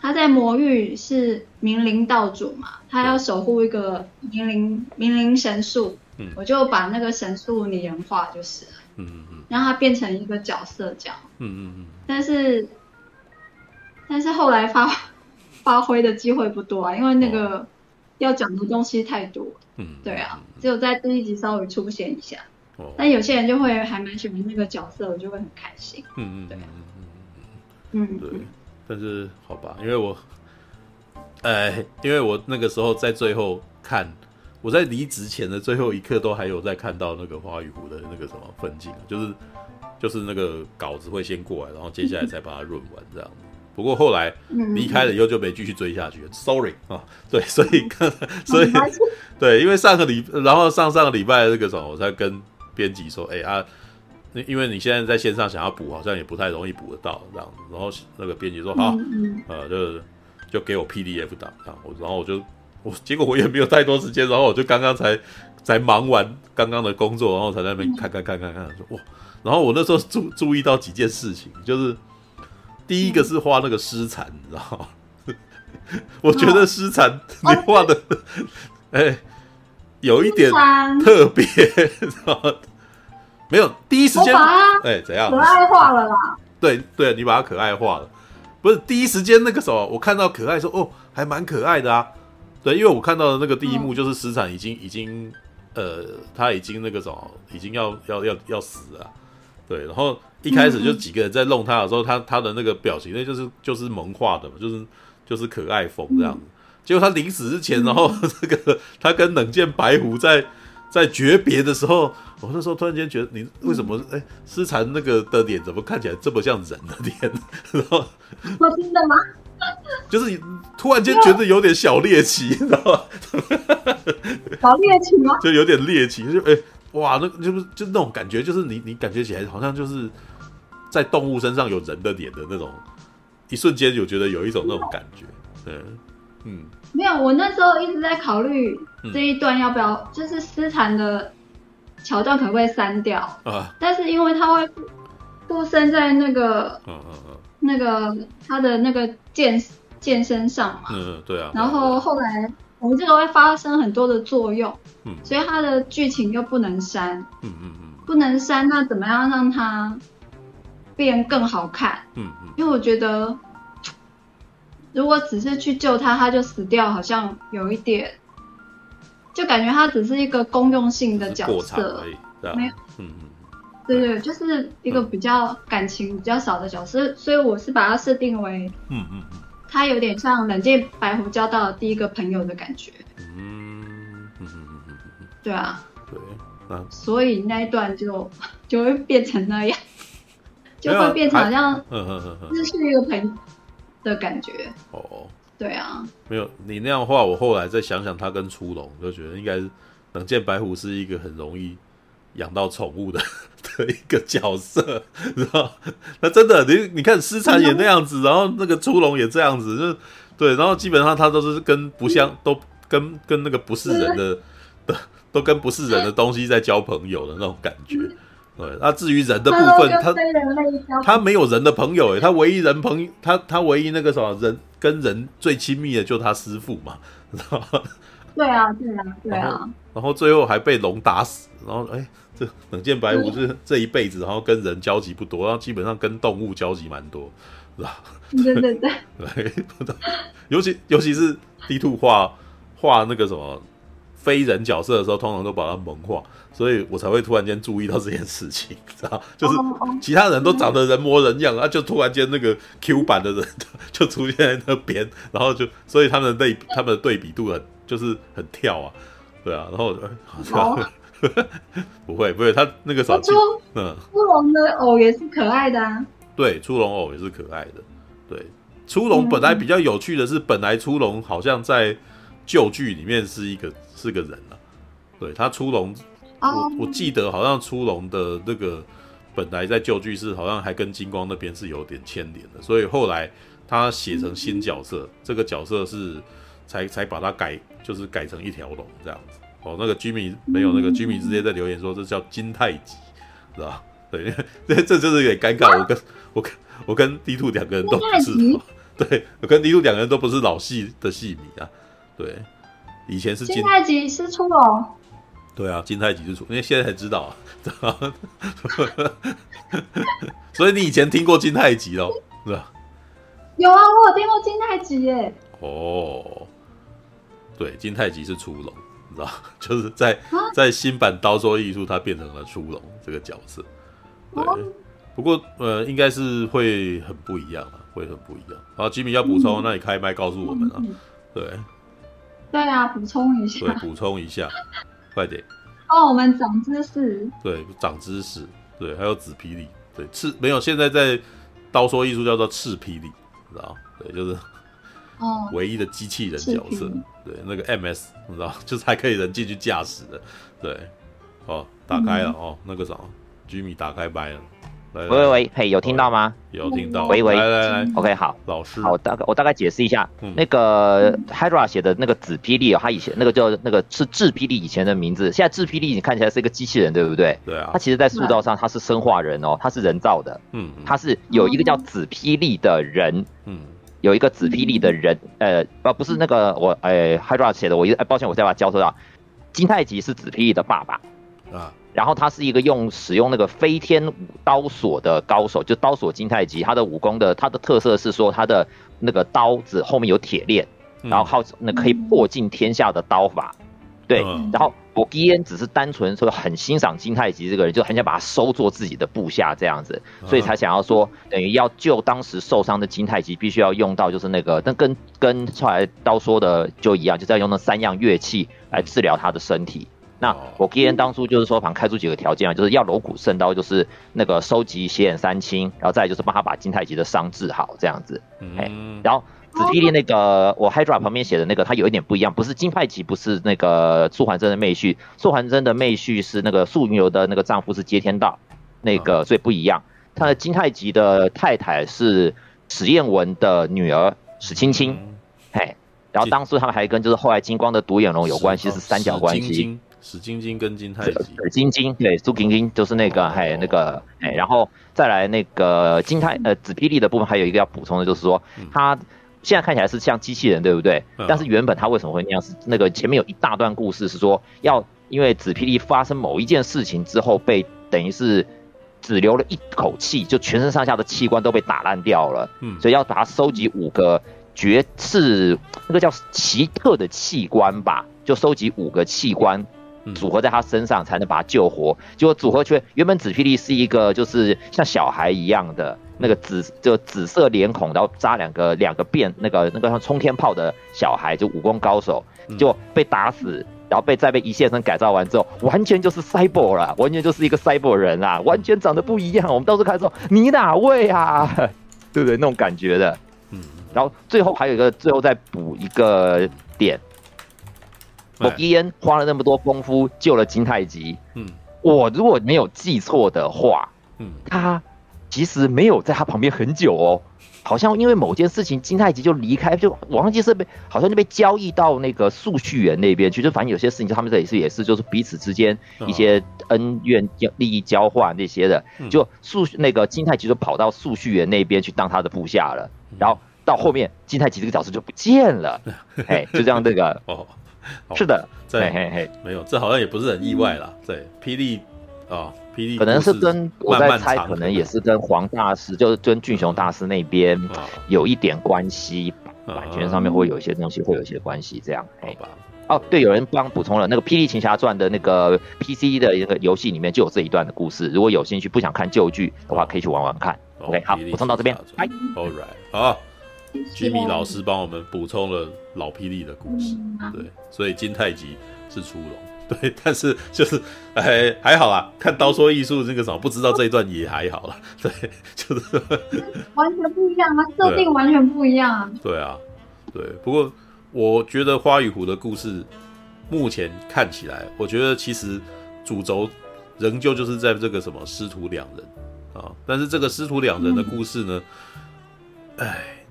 他在魔域是明灵道主嘛，他要守护一个明灵明灵神树，嗯，我就把那个神树拟人化就是了，嗯嗯嗯，让它变成一个角色角，嗯嗯嗯，但是但是后来发。发挥的机会不多啊，因为那个要讲的东西太多。嗯，对啊，只有在第一集稍微出现一下。哦。但有些人就会还蛮喜欢那个角色，我就会很开心。嗯嗯，对。嗯嗯对，但是好吧，因为我，哎，因为我那个时候在最后看，我在离职前的最后一刻都还有在看到那个花与湖的那个什么分镜，就是就是那个稿子会先过来，然后接下来才把它润完这样。不过后来离开了以后就没继续追下去，sorry 啊，对，所以所以 对，因为上个礼，然后上上个礼拜那个时候，我才跟编辑说，哎啊，因为你现在在线上想要补，好像也不太容易补得到这样子。然后那个编辑说好，呃，就就给我 PDF 档，我，然后我就我结果我也没有太多时间，然后我就刚刚才才忙完刚刚的工作，然后才在那边看看看看看，说哇，然后我那时候注注意到几件事情，就是。第一个是画那个尸蚕，你知道吗？我觉得尸蚕你画的，哎、欸，有一点特别，知道吗？没有第一时间，哎、欸，怎样？可爱化了啦。对对，你把它可爱化了。不是第一时间那个时候，我看到可爱说哦，还蛮可爱的啊。对，因为我看到的那个第一幕就是诗产已经已经呃，他已经那个什么，已经要要要要死了。对，然后一开始就几个人在弄他的时候，他他的那个表情，那就是就是萌化的嘛，就是就是可爱风这样子。结果他临死之前，然后 这个他跟冷剑白狐在在诀别的时候，我那时候突然间觉得，你为什么哎，思禅那个的脸怎么看起来这么像人的脸？然后我真的吗？就是突然间觉得有点小猎奇，你知道吗？小猎奇吗？就有点猎奇，就哎、欸、哇，那就是就那种感觉，就是你你感觉起来好像就是在动物身上有人的脸的那种，一瞬间就觉得有一种那种感觉，嗯嗯，没有，我那时候一直在考虑这一段要不要，嗯、就是诗产的桥段可不可以删掉。啊？但是因为他会附身在那个，嗯嗯嗯。那个他的那个剑剑身上嘛，嗯，对啊。然后后来我们这个会发生很多的作用，嗯，所以他的剧情又不能删，嗯嗯嗯，不能删，那怎么样让它变更好看？嗯嗯，因为我觉得如果只是去救他，他就死掉，好像有一点，就感觉他只是一个公用性的角色，没有，嗯嗯。对对，就是一个比较感情比较少的角色，嗯、所以我是把它设定为，嗯嗯嗯，他有点像冷剑白狐交到第一个朋友的感觉，嗯嗯嗯。对啊，对，那。所以那一段就 就会变成那样，就会变成好像失去一个朋友的感觉，哦，对啊，没有你那样的话，我后来再想想他跟出笼，就觉得应该是冷剑白虎是一个很容易养到宠物的。的一个角色，知道？那真的，你你看诗产也那样子，然后那个出笼也这样子，就对，然后基本上他都是跟不像，都跟跟那个不是人的的，都跟不是人的东西在交朋友的那种感觉。对，那至于人的部分，他他没有人的朋友，诶，他唯一人朋友，他他唯一那个什么人跟人最亲密的，就他师傅嘛，知道吗？对啊，对啊，对啊。然后最后还被龙打死，然后哎。冷剑白狐是这一辈子，然后跟人交集不多，然后基本上跟动物交集蛮多，是吧？对对对，对，尤其尤其是 D2 画画那个什么非人角色的时候，通常都把它萌化，所以我才会突然间注意到这件事情，知道？就是其他人都长得人模人样，啊，就突然间那个 Q 版的人就出现在那边，然后就所以他们的对 他们的对比度很就是很跳啊，对啊，然后好像。不会，不会，他那个啥，出嗯，出笼的偶也是可爱的啊。对，出笼偶也是可爱的。对，出笼本来比较有趣的是，本来出笼好像在旧剧里面是一个是个人啊。对，他出笼，我我记得好像出笼的那个本来在旧剧是好像还跟金光那边是有点牵连的，所以后来他写成新角色，这个角色是才才把它改，就是改成一条龙这样子。哦，那个居民没有那个居民直接在留言说，这叫金太极，知道 对，这这就是有点尴尬。我跟我跟我跟 D2 两个人都不是，对，我跟 D2 两个人都不是老戏的戏迷啊。对，以前是金，太极是出笼。对啊，金太极是出，因为现在才知道啊。所以你以前听过金太极喽，是吧？有啊，我有听过金太极耶。哦，对，金太极是出笼。知道，就是在在新版《刀说艺术》，它变成了出笼这个角色。对，不过呃，应该是会很不一样啊，会很不一样。好，吉米要补充，那你开麦告诉我们啊。对，对啊，补充一下。对，补充一下，快点。哦，我们长知识。对，长知识。对，还有紫霹雳。对，赤没有，现在在《刀说艺术》叫做赤霹雳，知道？对，就是。唯一的机器人角色，对，那个 MS，你知道，就是还可以人进去驾驶的，对，哦，打开了、嗯、哦，那个啥，居米打开麦了，喂喂喂，嘿，有听到吗？有听到，喂喂，来来来，OK，好，老师，好，我大概我大概解释一下，嗯、那个 Hydra 写的那个紫霹雳哦，他以前那个叫那个是智霹雳以前的名字，现在智霹雳你看起来是一个机器人，对不对？对啊，他其实在塑造上他是生化人哦，他是人造的，嗯，他是有一个叫紫霹雳的人，嗯。有一个紫霹雳的人，呃，不，不是那个我，哎，Hydra 写的，我一，呃，抱歉，我再把它交错到，金太极是紫霹雳的爸爸，啊，然后他是一个用使用那个飞天舞刀锁的高手，就刀锁金太极，他的武功的他的特色是说他的那个刀子后面有铁链，然后靠那可以破尽天下的刀法。对，然后我基恩只是单纯说很欣赏金太极这个人，就很想把他收做自己的部下这样子，所以才想要说，等于要救当时受伤的金太极，必须要用到就是那个，但跟跟后来刀说的就一样，就是要用那三样乐器来治疗他的身体。那我基恩当初就是说，反正开出几个条件啊，就是要柔骨圣刀，就是那个收集邪眼三清，然后再就是帮他把金太极的伤治好这样子，哎，然后。紫霹雳那个，我 Hydra 旁边写的那个，它有一点不一样，不是金太极，不是那个素还真的妹婿，素还真的妹婿是那个素云游的那个丈夫是接天道，那个所以不一样。他的金太极的太太是史艳文的女儿史青青，嘿，然后当初他们还跟就是后来金光的独眼龙有关系，是三角关系。史晶晶跟金太极，对晶晶对，苏晶晶就是那个，嘿，那个，哎，然后再来那个金泰呃紫霹雳的部分，还有一个要补充的，就是说他。现在看起来是像机器人，对不对？嗯、但是原本他为什么会那样？是那个前面有一大段故事，是说要因为紫霹雳发生某一件事情之后，被等于是只留了一口气，就全身上下的器官都被打烂掉了。嗯，所以要把它收集五个绝世那个叫奇特的器官吧，就收集五个器官组合在他身上，才能把他救活。结果组合却原本紫霹雳是一个就是像小孩一样的。那个紫就紫色脸孔，然后扎两个两个辫，那个那个像冲天炮的小孩，就武功高手，就被打死，然后被再被一线生改造完之后，完全就是 cyborg 了，完全就是一个 cyborg 人啦，完全长得不一样。我们到时候看说，你哪位啊？对不对？那种感觉的。嗯。然后最后还有一个，最后再补一个点。我伊恩花了那么多功夫救了金太极。嗯。我如果没有记错的话，嗯，他。其实没有在他旁边很久哦，好像因为某件事情，金太极就离开，就我忘记是被好像就被交易到那个数序员那边去。就反正有些事情，就他们这里是也是就是彼此之间一些恩怨利益交换那些的，就数那个金太极就跑到数序员那边去当他的部下了。然后到后面金太极这个角色就不见了，哎，就这样这个哦，是的，嘿嘿嘿，没有，这好像也不是很意外啦。对，霹雳啊。霹雳可能是跟我在猜，可能也是跟黄大师，就是跟俊雄大师那边有一点关系，版权上面会有一些东西，会有一些关系，这样。好吧。哦，对，有人帮补充了，那个《霹雳奇侠传》的那个 PC 的一个游戏里面就有这一段的故事，如果有兴趣不想看旧剧的话，可以去玩玩看。OK，好，补充到这边。拜。All right，好，Jimmy 老师帮我们补充了老霹雳的故事，对，所以金太极是出笼。对，但是就是，哎，还好啦。看刀说艺术这个什么，不知道这一段也还好啦。对，就是 完全不一样啊，设定完全不一样啊。对啊，对。不过我觉得花与狐的故事目前看起来，我觉得其实主轴仍旧就是在这个什么师徒两人啊。但是这个师徒两人的故事呢，哎、嗯，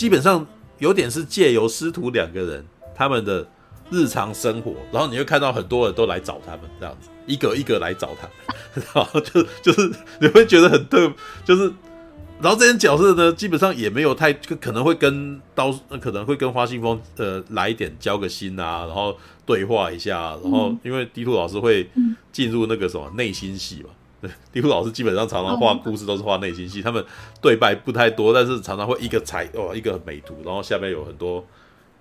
基本上有点是借由师徒两个人他们的。日常生活，然后你会看到很多人都来找他们，这样子一个一个来找他们，然后就就是你会觉得很特，就是，然后这些角色呢，基本上也没有太可能会跟刀，可能会跟花信风呃来一点交个心啊，然后对话一下，然后因为迪兔老师会进入那个什么内心戏嘛，对，迪兔老师基本上常常画故事都是画内心戏，他们对白不太多，但是常常会一个彩哦一个美图，然后下面有很多。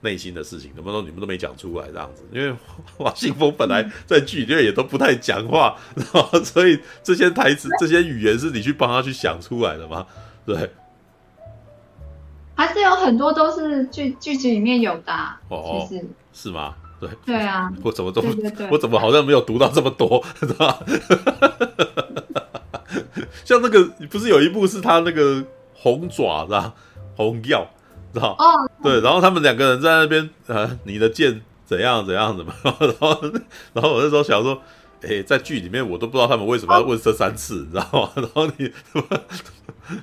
内心的事情，能不能你们都没讲出来这样子？因为王信峰本来在剧里面也都不太讲话，然后所以这些台词、这些语言是你去帮他去想出来的吗？对，还是有很多都是剧剧集里面有的、啊。哦，其实是吗？对，对啊，我怎么都 我怎么好像没有读到这么多，是吧？像那个不是有一部是他那个红爪是吧？红药。知道哦，对，然后他们两个人在那边，呃，你的剑怎样怎样怎么，然后然后我那时候想说，哎，在剧里面我都不知道他们为什么要问这三次，你知道吗？然后你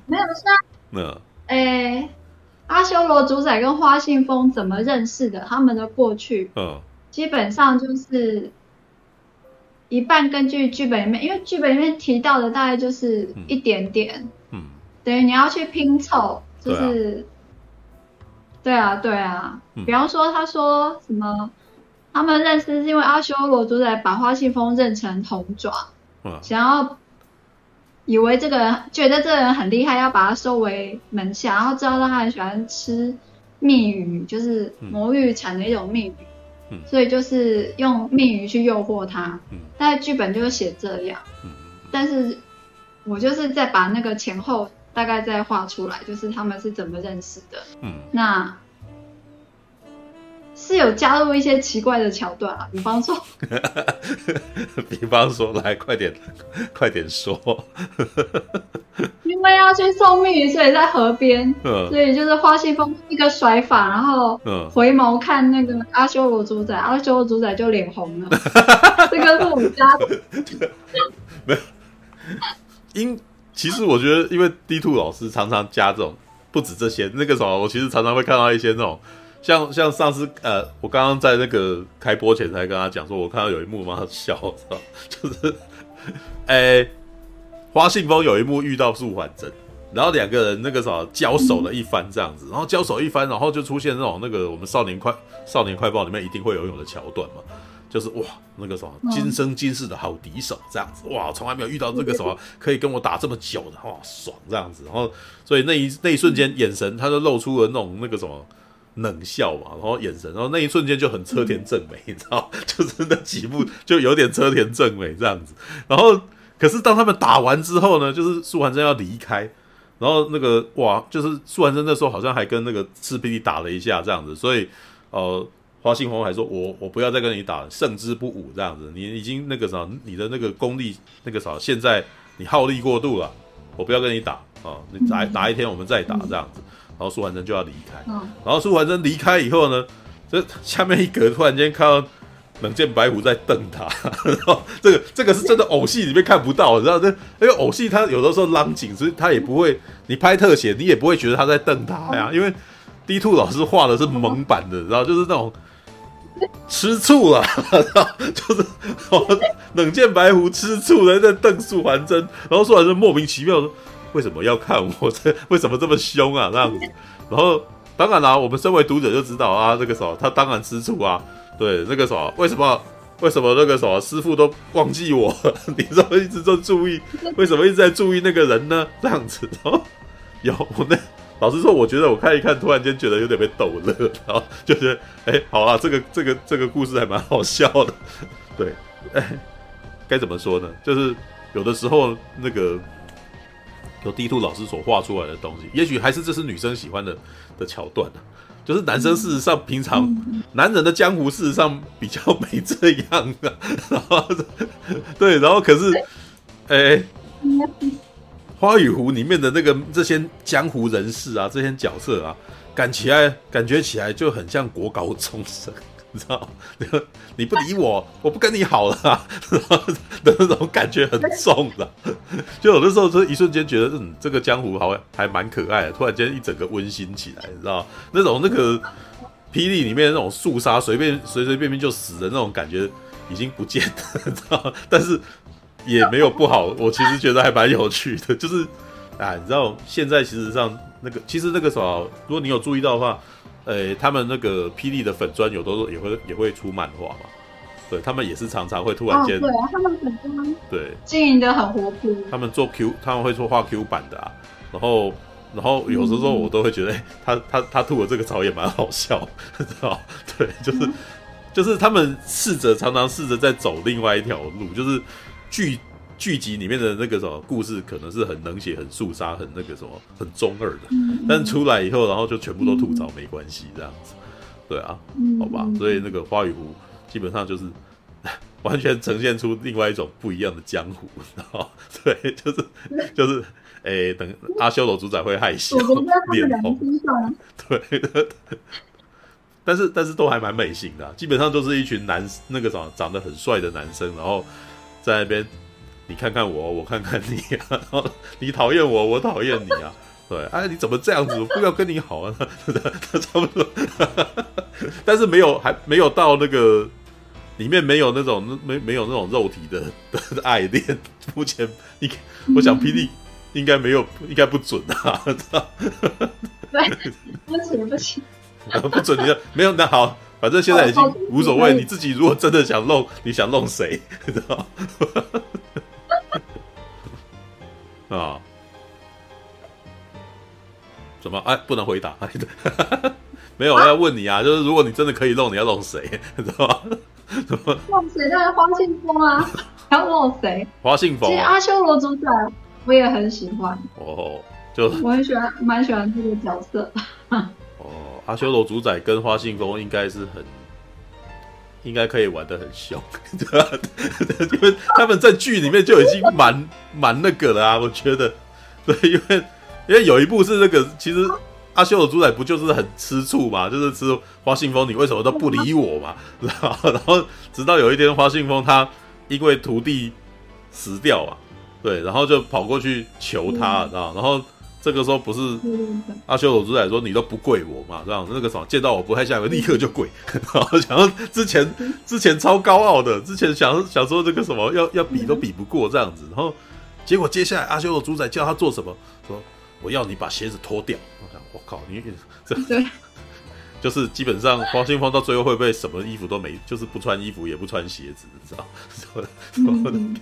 没有是啊那，哎，阿修罗主宰跟花信风怎么认识的？他们的过去，嗯，基本上就是一半根据剧本里面，因为剧本里面提到的大概就是一点点，嗯，等于你要去拼凑，就是。对啊，对啊，比方说他说什么，他们认识是因为阿修罗主宰把花信风认成红爪，嗯、想要以为这个人觉得这个人很厉害，要把他收为门下，然后知道他很喜欢吃蜜鱼，就是魔芋产的一种蜜鱼，嗯、所以就是用蜜鱼去诱惑他。嗯、但是剧本就是写这样，嗯、但是我就是在把那个前后大概再画出来，就是他们是怎么认识的。嗯，那。是有加入一些奇怪的桥段啊，比方说，比方说，来快点，快点说，因为要去送命鱼，所以在河边，嗯、所以就是花信风一个甩法，然后回眸看那个阿修罗主宰，嗯、阿修罗主宰就脸红了，这个是我们家的，没有，因其实我觉得，因为 D Two 老师常常加这种，不止这些，那个时候我其实常常会看到一些那种。像像上次呃，我刚刚在那个开播前才跟他讲说，我看到有一幕蛮好笑的，就是，哎、欸，花信封有一幕遇到素还真，然后两个人那个啥交手了一番这样子，然后交手一番，然后就出现那种那个我们少年快少年快报里面一定会有有的桥段嘛，就是哇那个什么今生今世的好敌手这样子，哇从来没有遇到这个什么可以跟我打这么久的，哇爽这样子，然后所以那一那一瞬间眼神他就露出了那种那个什么。冷笑嘛，然后眼神，然后那一瞬间就很车田正美，你知道，就是那几幕就有点车田正美这样子。然后，可是当他们打完之后呢，就是素还真要离开，然后那个哇，就是素还真那时候好像还跟那个赤壁打了一下这样子，所以呃，花信封还说我我不要再跟你打，胜之不武这样子，你已经那个啥，你的那个功力那个啥，现在你耗力过度了，我不要跟你打啊，你哪哪一天我们再打这样子。然后苏环真就要离开，嗯、然后苏环真离开以后呢，这下面一格突然间看到冷剑白虎在瞪他，然 后这个这个是真的偶戏里面看不到，你知道这因为偶戏他有的时候拉景，所以他也不会，你拍特写你也不会觉得他在瞪他呀，因为 D Two 老师画的是蒙版的，然后就是那种吃醋了，然 后就是冷剑白狐吃醋的在瞪素还真，然后素还真莫名其妙说。为什么要看我？这 为什么这么凶啊？这样子，然后当然啦、我们身为读者就知道啊，这个时候他当然吃醋啊。对，那个时候为什么为什么那个时候师傅都忘记我？你怎么一直在注意？为什么一直在注意那个人呢？这样子，然后有我那老实说，我觉得我看一看，突然间觉得有点被逗乐，然后就觉得哎，好啊，这个这个这个故事还蛮好笑的。对，哎，该怎么说呢？就是有的时候那个。由 D Two 老师所画出来的东西，也许还是这是女生喜欢的的桥段呢、啊。就是男生事实上平常男人的江湖事实上比较没这样的、啊，然后对，然后可是，花与湖里面的那个这些江湖人士啊，这些角色啊，感起来感觉起来就很像国高中生。你知道，你不理我，我不跟你好了，然 后的那种感觉很重的。就有的时候，就一瞬间觉得，嗯，这个江湖好还蛮可爱的。突然间一整个温馨起来，你知道，那种那个霹雳里面那种肃杀，随便随随便便就死的那种感觉已经不见了，你知道。但是也没有不好，我其实觉得还蛮有趣的。就是啊，你知道，现在其实上那个，其实那个时候，如果你有注意到的话。呃、欸，他们那个霹雳的粉砖有的时候也会也会出漫画嘛，对，他们也是常常会突然间、哦，对，他们粉砖对经营的很活泼，他们做 Q，他们会做画 Q 版的啊，然后然后有时候我都会觉得，他他他吐的这个槽也蛮好笑，知道？对，就是、嗯、就是他们试着常常试着在走另外一条路，就是剧。剧集里面的那个什么故事，可能是很冷血、很肃杀、很那个什么、很中二的，但出来以后，然后就全部都吐槽，没关系这样子，对啊，好吧，所以那个花与湖基本上就是 完全呈现出另外一种不一样的江湖，然后对，就是就是，哎、欸，等阿修罗主宰会害羞、脸红，对，但是但是都还蛮美型的、啊，基本上都是一群男那个什么长得很帅的男生，然后在那边。你看看我，我看看你啊，然 后你讨厌我，我讨厌你啊，对，哎，你怎么这样子？我不要跟你好啊，差不多，但是没有，还没有到那个里面没有那种没没有那种肉体的的爱恋。目前你，我想霹雳应该没有，应该不准啊，不行不行，不准你，没有那好，反正现在已经无所谓。你自己如果真的想弄，你想弄谁，你知道吗？啊？怎么？哎，不能回答。哎 没有，我要问你啊，就是如果你真的可以弄，你要弄谁，你知道吗？弄谁？那花信风啊，要弄谁？花信封。其实阿修罗主宰我也很喜欢哦，就我很喜欢，蛮喜欢这个角色。哦，阿修罗主宰跟花信风应该是很，应该可以玩的很凶，对吧？因为他们在剧里面就已经蛮蛮那个了啊，我觉得，对，因为因为有一部是那个，其实。阿修的主宰不就是很吃醋嘛？就是吃花信封，你为什么都不理我嘛？然后，然后直到有一天，花信封他因为徒弟死掉啊，对，然后就跑过去求他，知道？然后这个时候不是阿修罗主宰说你都不跪我嘛？这样那个什么见到我不太像，立刻就跪。然后想要之前之前超高傲的，之前想想说这个什么要要比都比不过这样子，然后结果接下来阿修罗主宰叫他做什么？说我要你把鞋子脱掉。我想我靠！你这对，就是基本上花信封到最后会不会什么衣服都没，就是不穿衣服也不穿鞋子，你知道？嗯、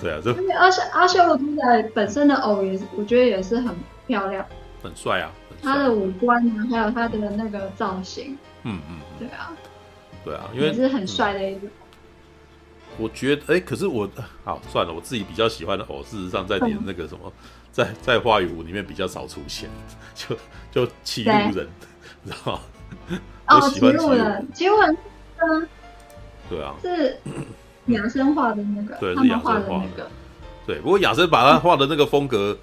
对啊，就阿修阿修罗主宰本身的偶也是，我觉得也是很漂亮，很帅啊，他的五官啊，还有他的那个造型，嗯嗯，对啊，对啊，因为也是很帅的一个。我觉得，哎、欸，可是我好算了，我自己比较喜欢的偶，事实上在连那个什么。嗯。在在花语舞里面比较少出现，就就歧路人，知道吗？哦，歧路人，歧路人，嗯，对啊，是亚生画的那个，对，是亚生画的那个，对。不过亚生把他画的那个风格，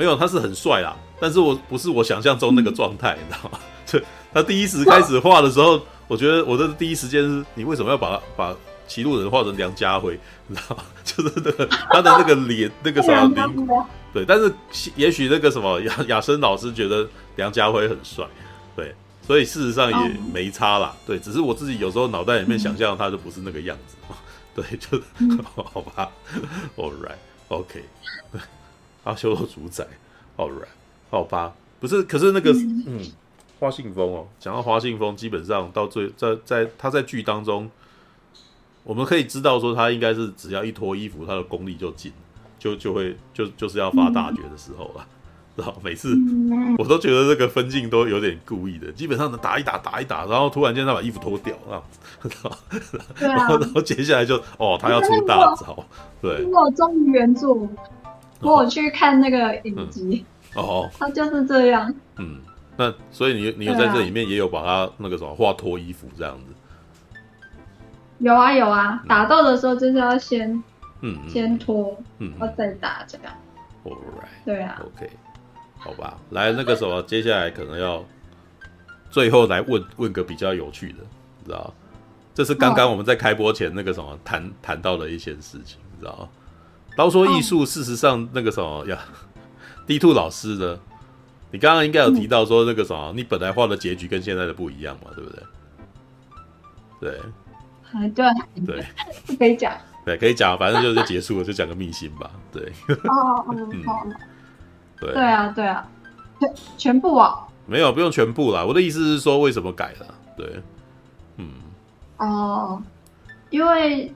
没有，他是很帅啦，但是我不是我想象中那个状态，你知道吗？就他第一时开始画的时候，我觉得我的第一时间是，你为什么要把他把骑路人画成梁家辉？你知道吗？就是那个他的那个脸，那个啥脸。对，但是也许那个什么雅雅生老师觉得梁家辉很帅，对，所以事实上也没差啦。对，只是我自己有时候脑袋里面想象他就不是那个样子嘛。对，就好吧。All right，OK。对，阿修罗主宰。All right，好吧。不是，可是那个嗯，花信封哦，讲到花信封，基本上到最在在他在剧当中，我们可以知道说他应该是只要一脱衣服，他的功力就尽。就就会就就是要发大绝的时候了，然后每次我都觉得这个分镜都有点故意的，基本上能打一打打一打，然后突然间他把衣服脱掉，然后 然后接下来就哦他要出大招，对，我忠于原著，我 去看那个影集，哦，他就是这样，嗯，那所以你你有在这里面也有把他那个什么画脱衣服这样子，有啊有啊，打斗的时候就是要先。嗯，先脱，嗯，然后再打这样。All right，对啊，OK，好吧，来那个什么，接下来可能要最后来问问个比较有趣的，你知道？这是刚刚我们在开播前那个什么谈谈到的一些事情，你知道？刀说艺术，事实上那个什么呀，D Two 老师呢？你刚刚应该有提到说那个什么，你本来画的结局跟现在的不一样嘛，对不对？对，还对，对，不可以讲。对，可以讲，反正就就结束了，就讲个秘辛吧。对，哦，嗯，好，对，对啊，对啊，全全部啊，没有，不用全部啦。我的意思是说，为什么改了？对，嗯，哦，因为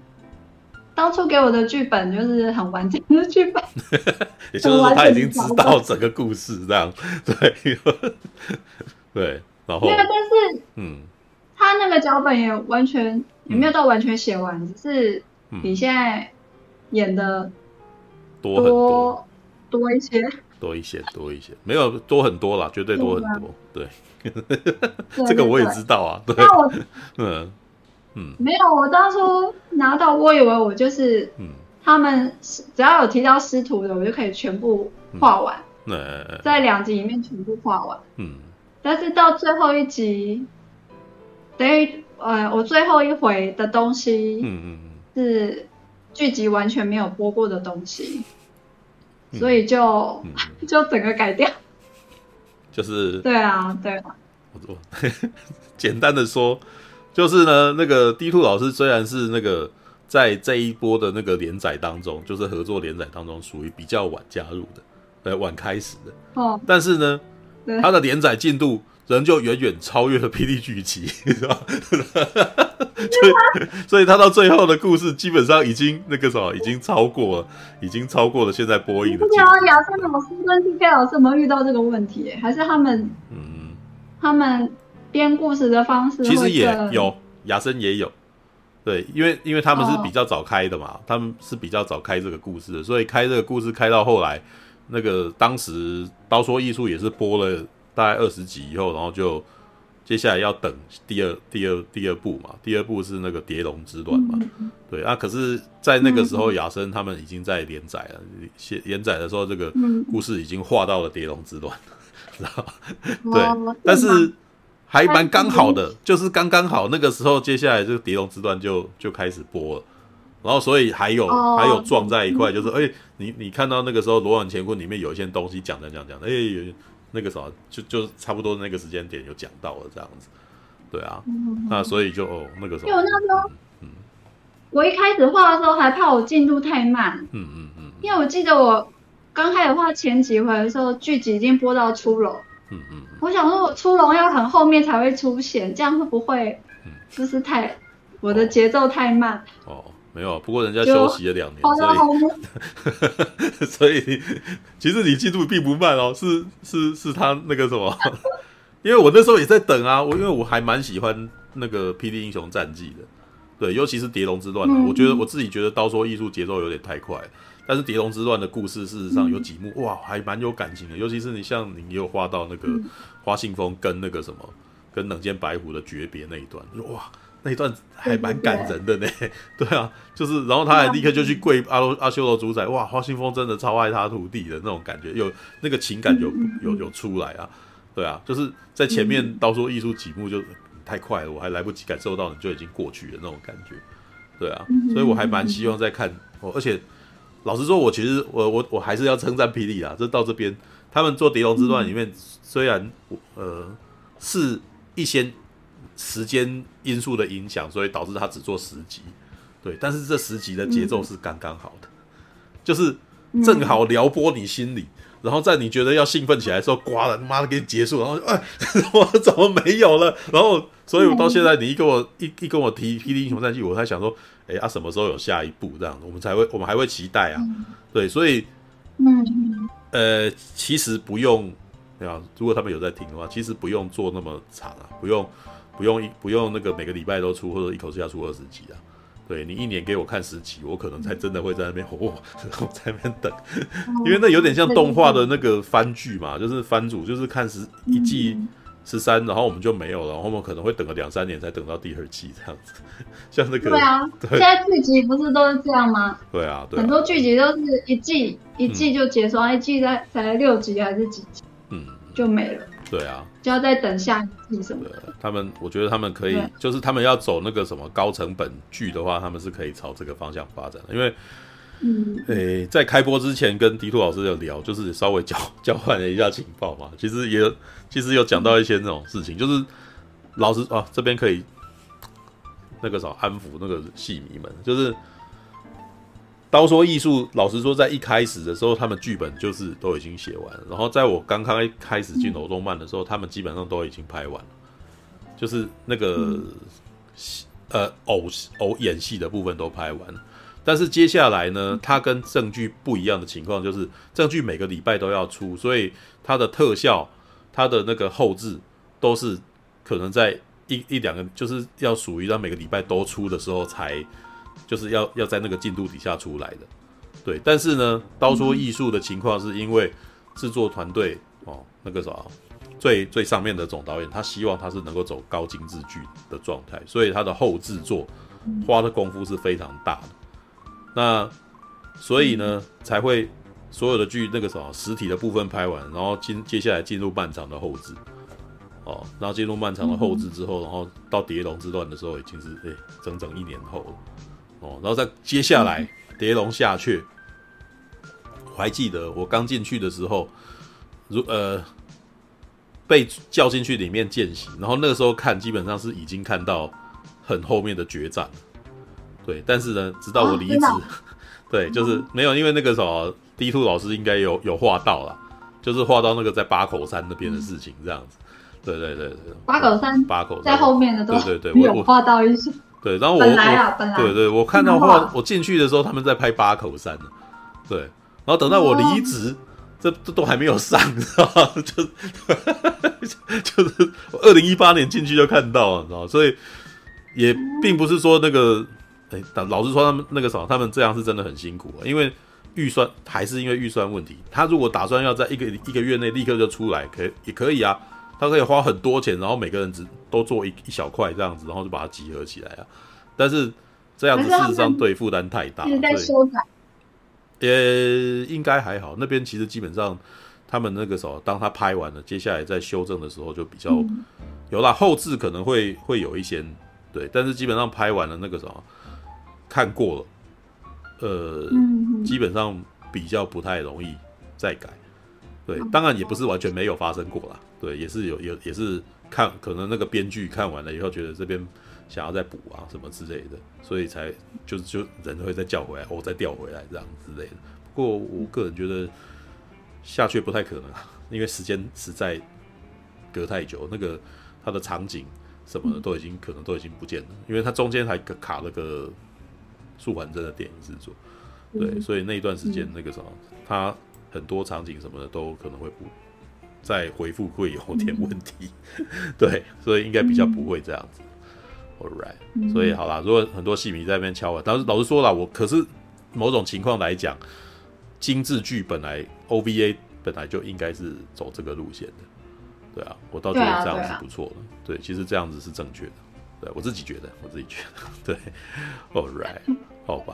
当初给我的剧本就是很完整的剧本，也就是说他已经知道整个故事这样，对，对，然后，对，但是，嗯，他那个脚本也完全也没有到完全写完，嗯、只是。比现在演的多多。多一些，多一些，多一些，没有多很多啦，绝对多很多。对，这个我也知道啊。对，我嗯嗯，没有，我当初拿到，我以为我就是，嗯，他们只要有提到师徒的，我就可以全部画完。在两集里面全部画完。嗯，但是到最后一集，等于呃，我最后一回的东西，嗯嗯。是剧集完全没有播过的东西，嗯、所以就、嗯、就整个改掉。就是对啊，对啊。我 简单的说，就是呢，那个 D Two 老师虽然是那个在这一波的那个连载当中，就是合作连载当中属于比较晚加入的，呃，晚开始的。哦。但是呢，他的连载进度仍旧远远超越了霹雳剧集，你知道？所以，所以他到最后的故事基本上已经那个什么，已经超过了，已经超过了现在播映的。不知道亚森老师跟 TK 老师有没有遇到这个问题？还是他们，嗯，他们编故事的方式其实也有，雅森也有。对，因为因为他们是比较早开的嘛，哦、他们是比较早开这个故事的，所以开这个故事开到后来，那个当时刀说艺术也是播了大概二十集以后，然后就接下来要等第二第二第二部嘛，第二部是那个《蝶龙之乱》嘛，嗯、对啊，可是，在那个时候，雅森他们已经在连载了，写连载的时候，这个故事已经画到了《蝶龙之乱》，知道吧？对，哦、但是。还蛮刚好的，就是刚刚好那个时候，接下来这个《蝶龙之段》就就开始播了，然后所以还有、oh. 还有撞在一块，就是哎、欸，你你看到那个时候《罗网乾坤》里面有一些东西讲的讲讲的，哎、欸，那个什么就就差不多那个时间点有讲到了这样子，对啊，mm-hmm. 那所以就哦那个时候，因为我那时候，嗯，我一开始画的时候还怕我进度太慢，嗯嗯嗯，因为我记得我刚开始画前几回的时候，剧集已经播到出了。嗯嗯，我想说，我出笼要很后面才会出现，这样会不会，就是太、嗯、我的节奏太慢？哦，没有，不过人家休息了两年，所以 所以其实你进度并不慢哦，是是是他那个什么，因为我那时候也在等啊，我因为我还蛮喜欢那个《霹雳英雄战记》的，对，尤其是《蝶龙之乱》啊，嗯，我觉得我自己觉得刀说艺术节奏有点太快。但是《蝶龙之乱》的故事，事实上有几幕、嗯、哇，还蛮有感情的。尤其是你像你也有画到那个花信封跟那个什么，嗯、跟冷剑白虎的诀别那一段，哇，那一段还蛮感人的呢。对，啊，就是然后他还立刻就去跪阿罗阿修罗主宰，哇，花信封真的超爱他徒弟的那种感觉，有那个情感有有有出来啊。对啊，就是在前面刀说艺术几幕就太快了，我还来不及感受到你就已经过去了那种感觉。对啊，所以我还蛮希望再看，哦而且。老实说，我其实我我我还是要称赞霹雳啊！这到这边，他们做《蝶龙之乱》里面，虽然呃是一些时间因素的影响，所以导致他只做十集，对，但是这十集的节奏是刚刚好的，就是正好撩拨你心里，然后在你觉得要兴奋起来的时候，刮了，妈的给你结束，然后哎，我怎么没有了？然后，所以我到现在，你一跟我一一跟我提《霹雳英雄战记》，我才想说。哎啊，什么时候有下一步？这样我们才会，我们还会期待啊。嗯、对，所以，嗯，呃，其实不用，对啊，如果他们有在听的话，其实不用做那么长啊，不用，不用一不用那个每个礼拜都出，或者一口气要出二十集啊。对，你一年给我看十集，我可能才真的会在那边，哦，我在那边等，因为那有点像动画的那个番剧嘛，就是番主，就是看十一季。嗯十三，然后我们就没有了，然后我们可能会等个两三年才等到第二季这样子，像那个对啊，对现在剧集不是都是这样吗？对啊，对啊，很多剧集都是一季一季就结束，嗯、一季才才六集还是几集，嗯，就没了。对啊，就要再等下一季什么的。他们，我觉得他们可以，就是他们要走那个什么高成本剧的话，他们是可以朝这个方向发展的，因为。嗯，诶、欸，在开播之前跟迪兔老师有聊，就是稍微交 交换了一下情报嘛。其实也其实有讲到一些那种事情，就是老师啊，这边可以那个啥安抚那个戏迷们，就是刀说艺术，老实说，在一开始的时候，他们剧本就是都已经写完了。然后在我刚刚开始进楼动漫的时候，他们基本上都已经拍完了，就是那个呃偶偶演戏的部分都拍完了。但是接下来呢，它跟证据不一样的情况就是，证据每个礼拜都要出，所以它的特效、它的那个后置都是可能在一一两个，就是要属于让每个礼拜都出的时候才，就是要要在那个进度底下出来的。对，但是呢，刀说艺术的情况是因为制作团队哦，那个啥，最最上面的总导演，他希望他是能够走高精致剧的状态，所以他的后制作花的功夫是非常大的。那所以呢，才会所有的剧那个什么实体的部分拍完，然后进接下来进入漫长的后置，哦，然后进入漫长的后置之后，然后到《蝶龙之乱》的时候已经是哎整整一年后了，哦，然后再接下来《蝶龙下阙》，我还记得我刚进去的时候，如呃被叫进去里面见习，然后那个时候看基本上是已经看到很后面的决战。对，但是呢，直到我离职，哦、对，就是没有，因为那个什么 D two 老师应该有有画到啦，就是画到那个在八口山那边的事情这样子。对对对对，八口山，八口在后面的都对对对，有画到一些。对，然后我本来啊，本来对对，我看到画，我进去的时候他们在拍八口山呢。对，然后等到我离职，这这都还没有上，你知道吗？就就是二零一八年进去就看到了，你知道吗？所以也并不是说那个，哎，老实说他们那个什么，他们这样是真的很辛苦啊，因为预算还是因为预算问题。他如果打算要在一个一个月内立刻就出来，可以也可以啊。他可以花很多钱，然后每个人只都做一一小块这样子，然后就把它集合起来啊。但是这样子事实上对负担太大，所以也应该还好。那边其实基本上他们那个时候，当他拍完了，接下来在修正的时候就比较有啦，后置可能会会有一些对，但是基本上拍完了那个时候看过了，呃，基本上比较不太容易再改。对，当然也不是完全没有发生过啦。对，也是有有也是看可能那个编剧看完了以后，觉得这边想要再补啊什么之类的，所以才就就人会再叫回来，我、哦、再调回来这样之类的。不过我个人觉得下去不太可能，因为时间实在隔太久，那个它的场景什么的都已经可能都已经不见了，因为它中间还卡了个素还真的电影制作，对，所以那一段时间那个什么他。很多场景什么的都可能会不再回复，会有点问题，嗯、对，所以应该比较不会这样子。All right，、嗯、所以好啦，如果很多戏迷在那边敲碗，但是老实说了，我可是某种情况来讲，精致剧本来 OVA 本来就应该是走这个路线的，对啊，我倒觉得这样是不错的，对，啊对，啊、对，其实这样子是正确的，对我自己觉得，我自己觉得，对，All right，好吧，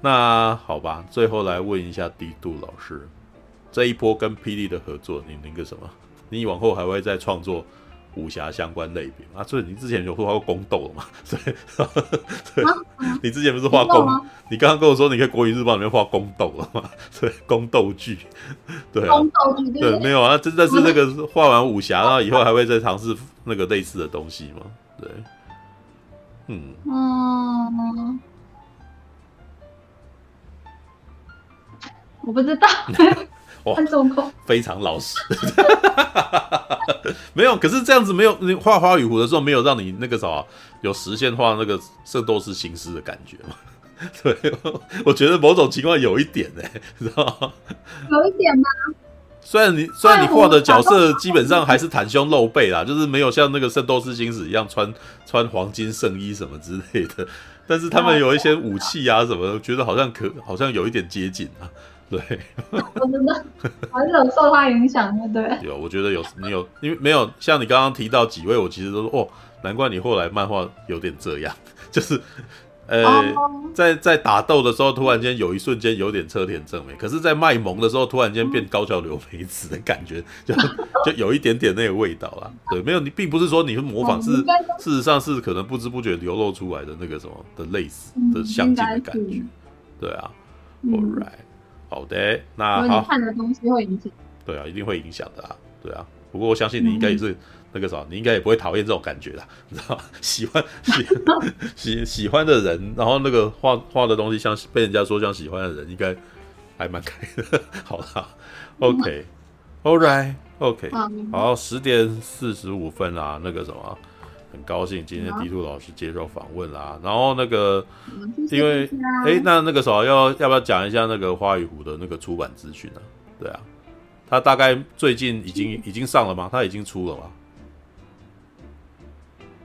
那好吧，最后来问一下低度老师。这一波跟霹雳的合作，你那个什么？你往后还会再创作武侠相关类别啊？所以你之前有画过宫斗了吗？对，对、你之前不是画宫？你刚刚跟我说你可以国语日报里面画宫斗了吗？对，宫斗剧，对啊，宫斗剧对，没有啊，真的是那个画完武侠，然后以后还会再尝试那个类似的东西吗？对，嗯，嗯，我不知道。很重口，非常老实，没有。可是这样子没有，你画花与湖的时候没有让你那个啥，有实现画那个圣斗士星矢的感觉吗？对，我觉得某种情况有一点呢、欸，知道吗？有一点吗？虽然你虽然你画的角色基本上还是袒胸露背啦，就是没有像那个圣斗士星矢一样穿穿黄金圣衣什么之类的，但是他们有一些武器啊什么觉得好像可好像有一点接近啊。对，我真的还是有受他影响的，对。有，我觉得有，你有，因为没有像你刚刚提到几位，我其实都说哦，难怪你后来漫画有点这样，就是，呃，哦、在在打斗的时候，突然间有一瞬间有点车田正美，可是，在卖萌的时候，突然间变高桥留美子的感觉，就 就有一点点那个味道啦。对，没有，你并不是说你是模仿，是事实上是可能不知不觉流露出来的那个什么的类似的相近的感觉。对啊，All right。好的，那好。看的东西会影响。对啊，一定会影响的啊，对啊。不过我相信你应该也是那个啥，你应该也不会讨厌这种感觉的，你知道吗？喜欢喜 喜喜欢的人，然后那个画画的东西像被人家说像喜欢的人，应该还蛮开的。好啦，OK，All right，OK，好，十点四十五分啦，那个什么。很高兴今天 D2 老师接受访问啦，然后那个，因为哎，那那个时候要要不要讲一下那个花与湖的那个出版资讯呢？对啊，他大概最近已经已经上了吗？他已经出了吗？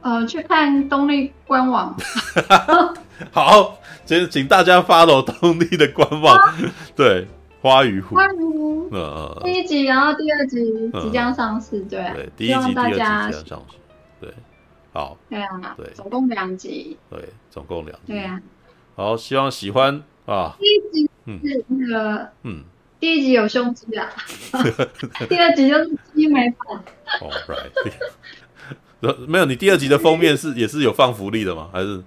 呃，去看东立官网。好，请请大家 follow 东立的官网。对，花与湖。花与湖。呃，第一集，然后第二集即将上市，对。对，第一集、第二集即将上市，对。好，对啊，对，总共两集，对，总共两集，对啊，好，希望喜欢啊。第一集是那个，嗯，第一集有胸肌啊，第二集就是肌美版。哦，right，没有，你第二集的封面是也是有放福利的吗？还是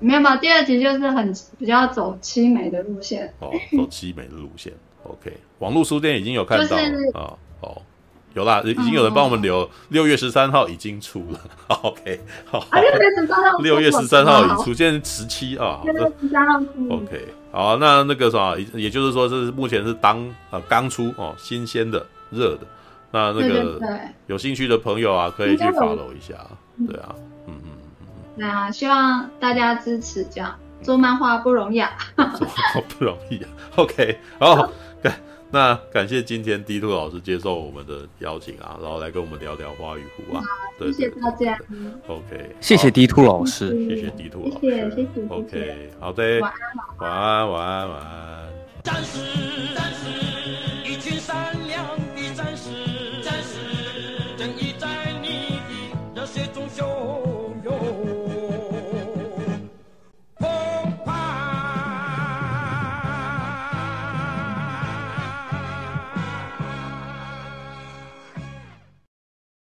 没有吧？第二集就是很比较走凄美的路线，哦，走凄美的路线。OK，网络书店已经有看到了啊，哦。有啦，已经有人帮我们留，六月十三号已经出了。OK，好。六月十三号，六月十三号已出，现在十七啊。六月十三号出。OK，好，那那个啥，也就是说，是目前是当呃刚出哦，新鲜的、热的。那那个有兴趣的朋友啊，可以去 follow 一下。对啊，嗯嗯嗯对啊，希望大家支持，这样做漫画不容易啊，做漫画不容易啊。OK，好。那感谢今天 d two 老师接受我们的邀请啊然后来跟我们聊聊花与湖啊。好谢谢大家。Ok 谢谢 d two 老师。谢谢 d two 老师。谢谢 ok 好的。晚安晚安晚安。晚安一群的战士战士正义在你的热血中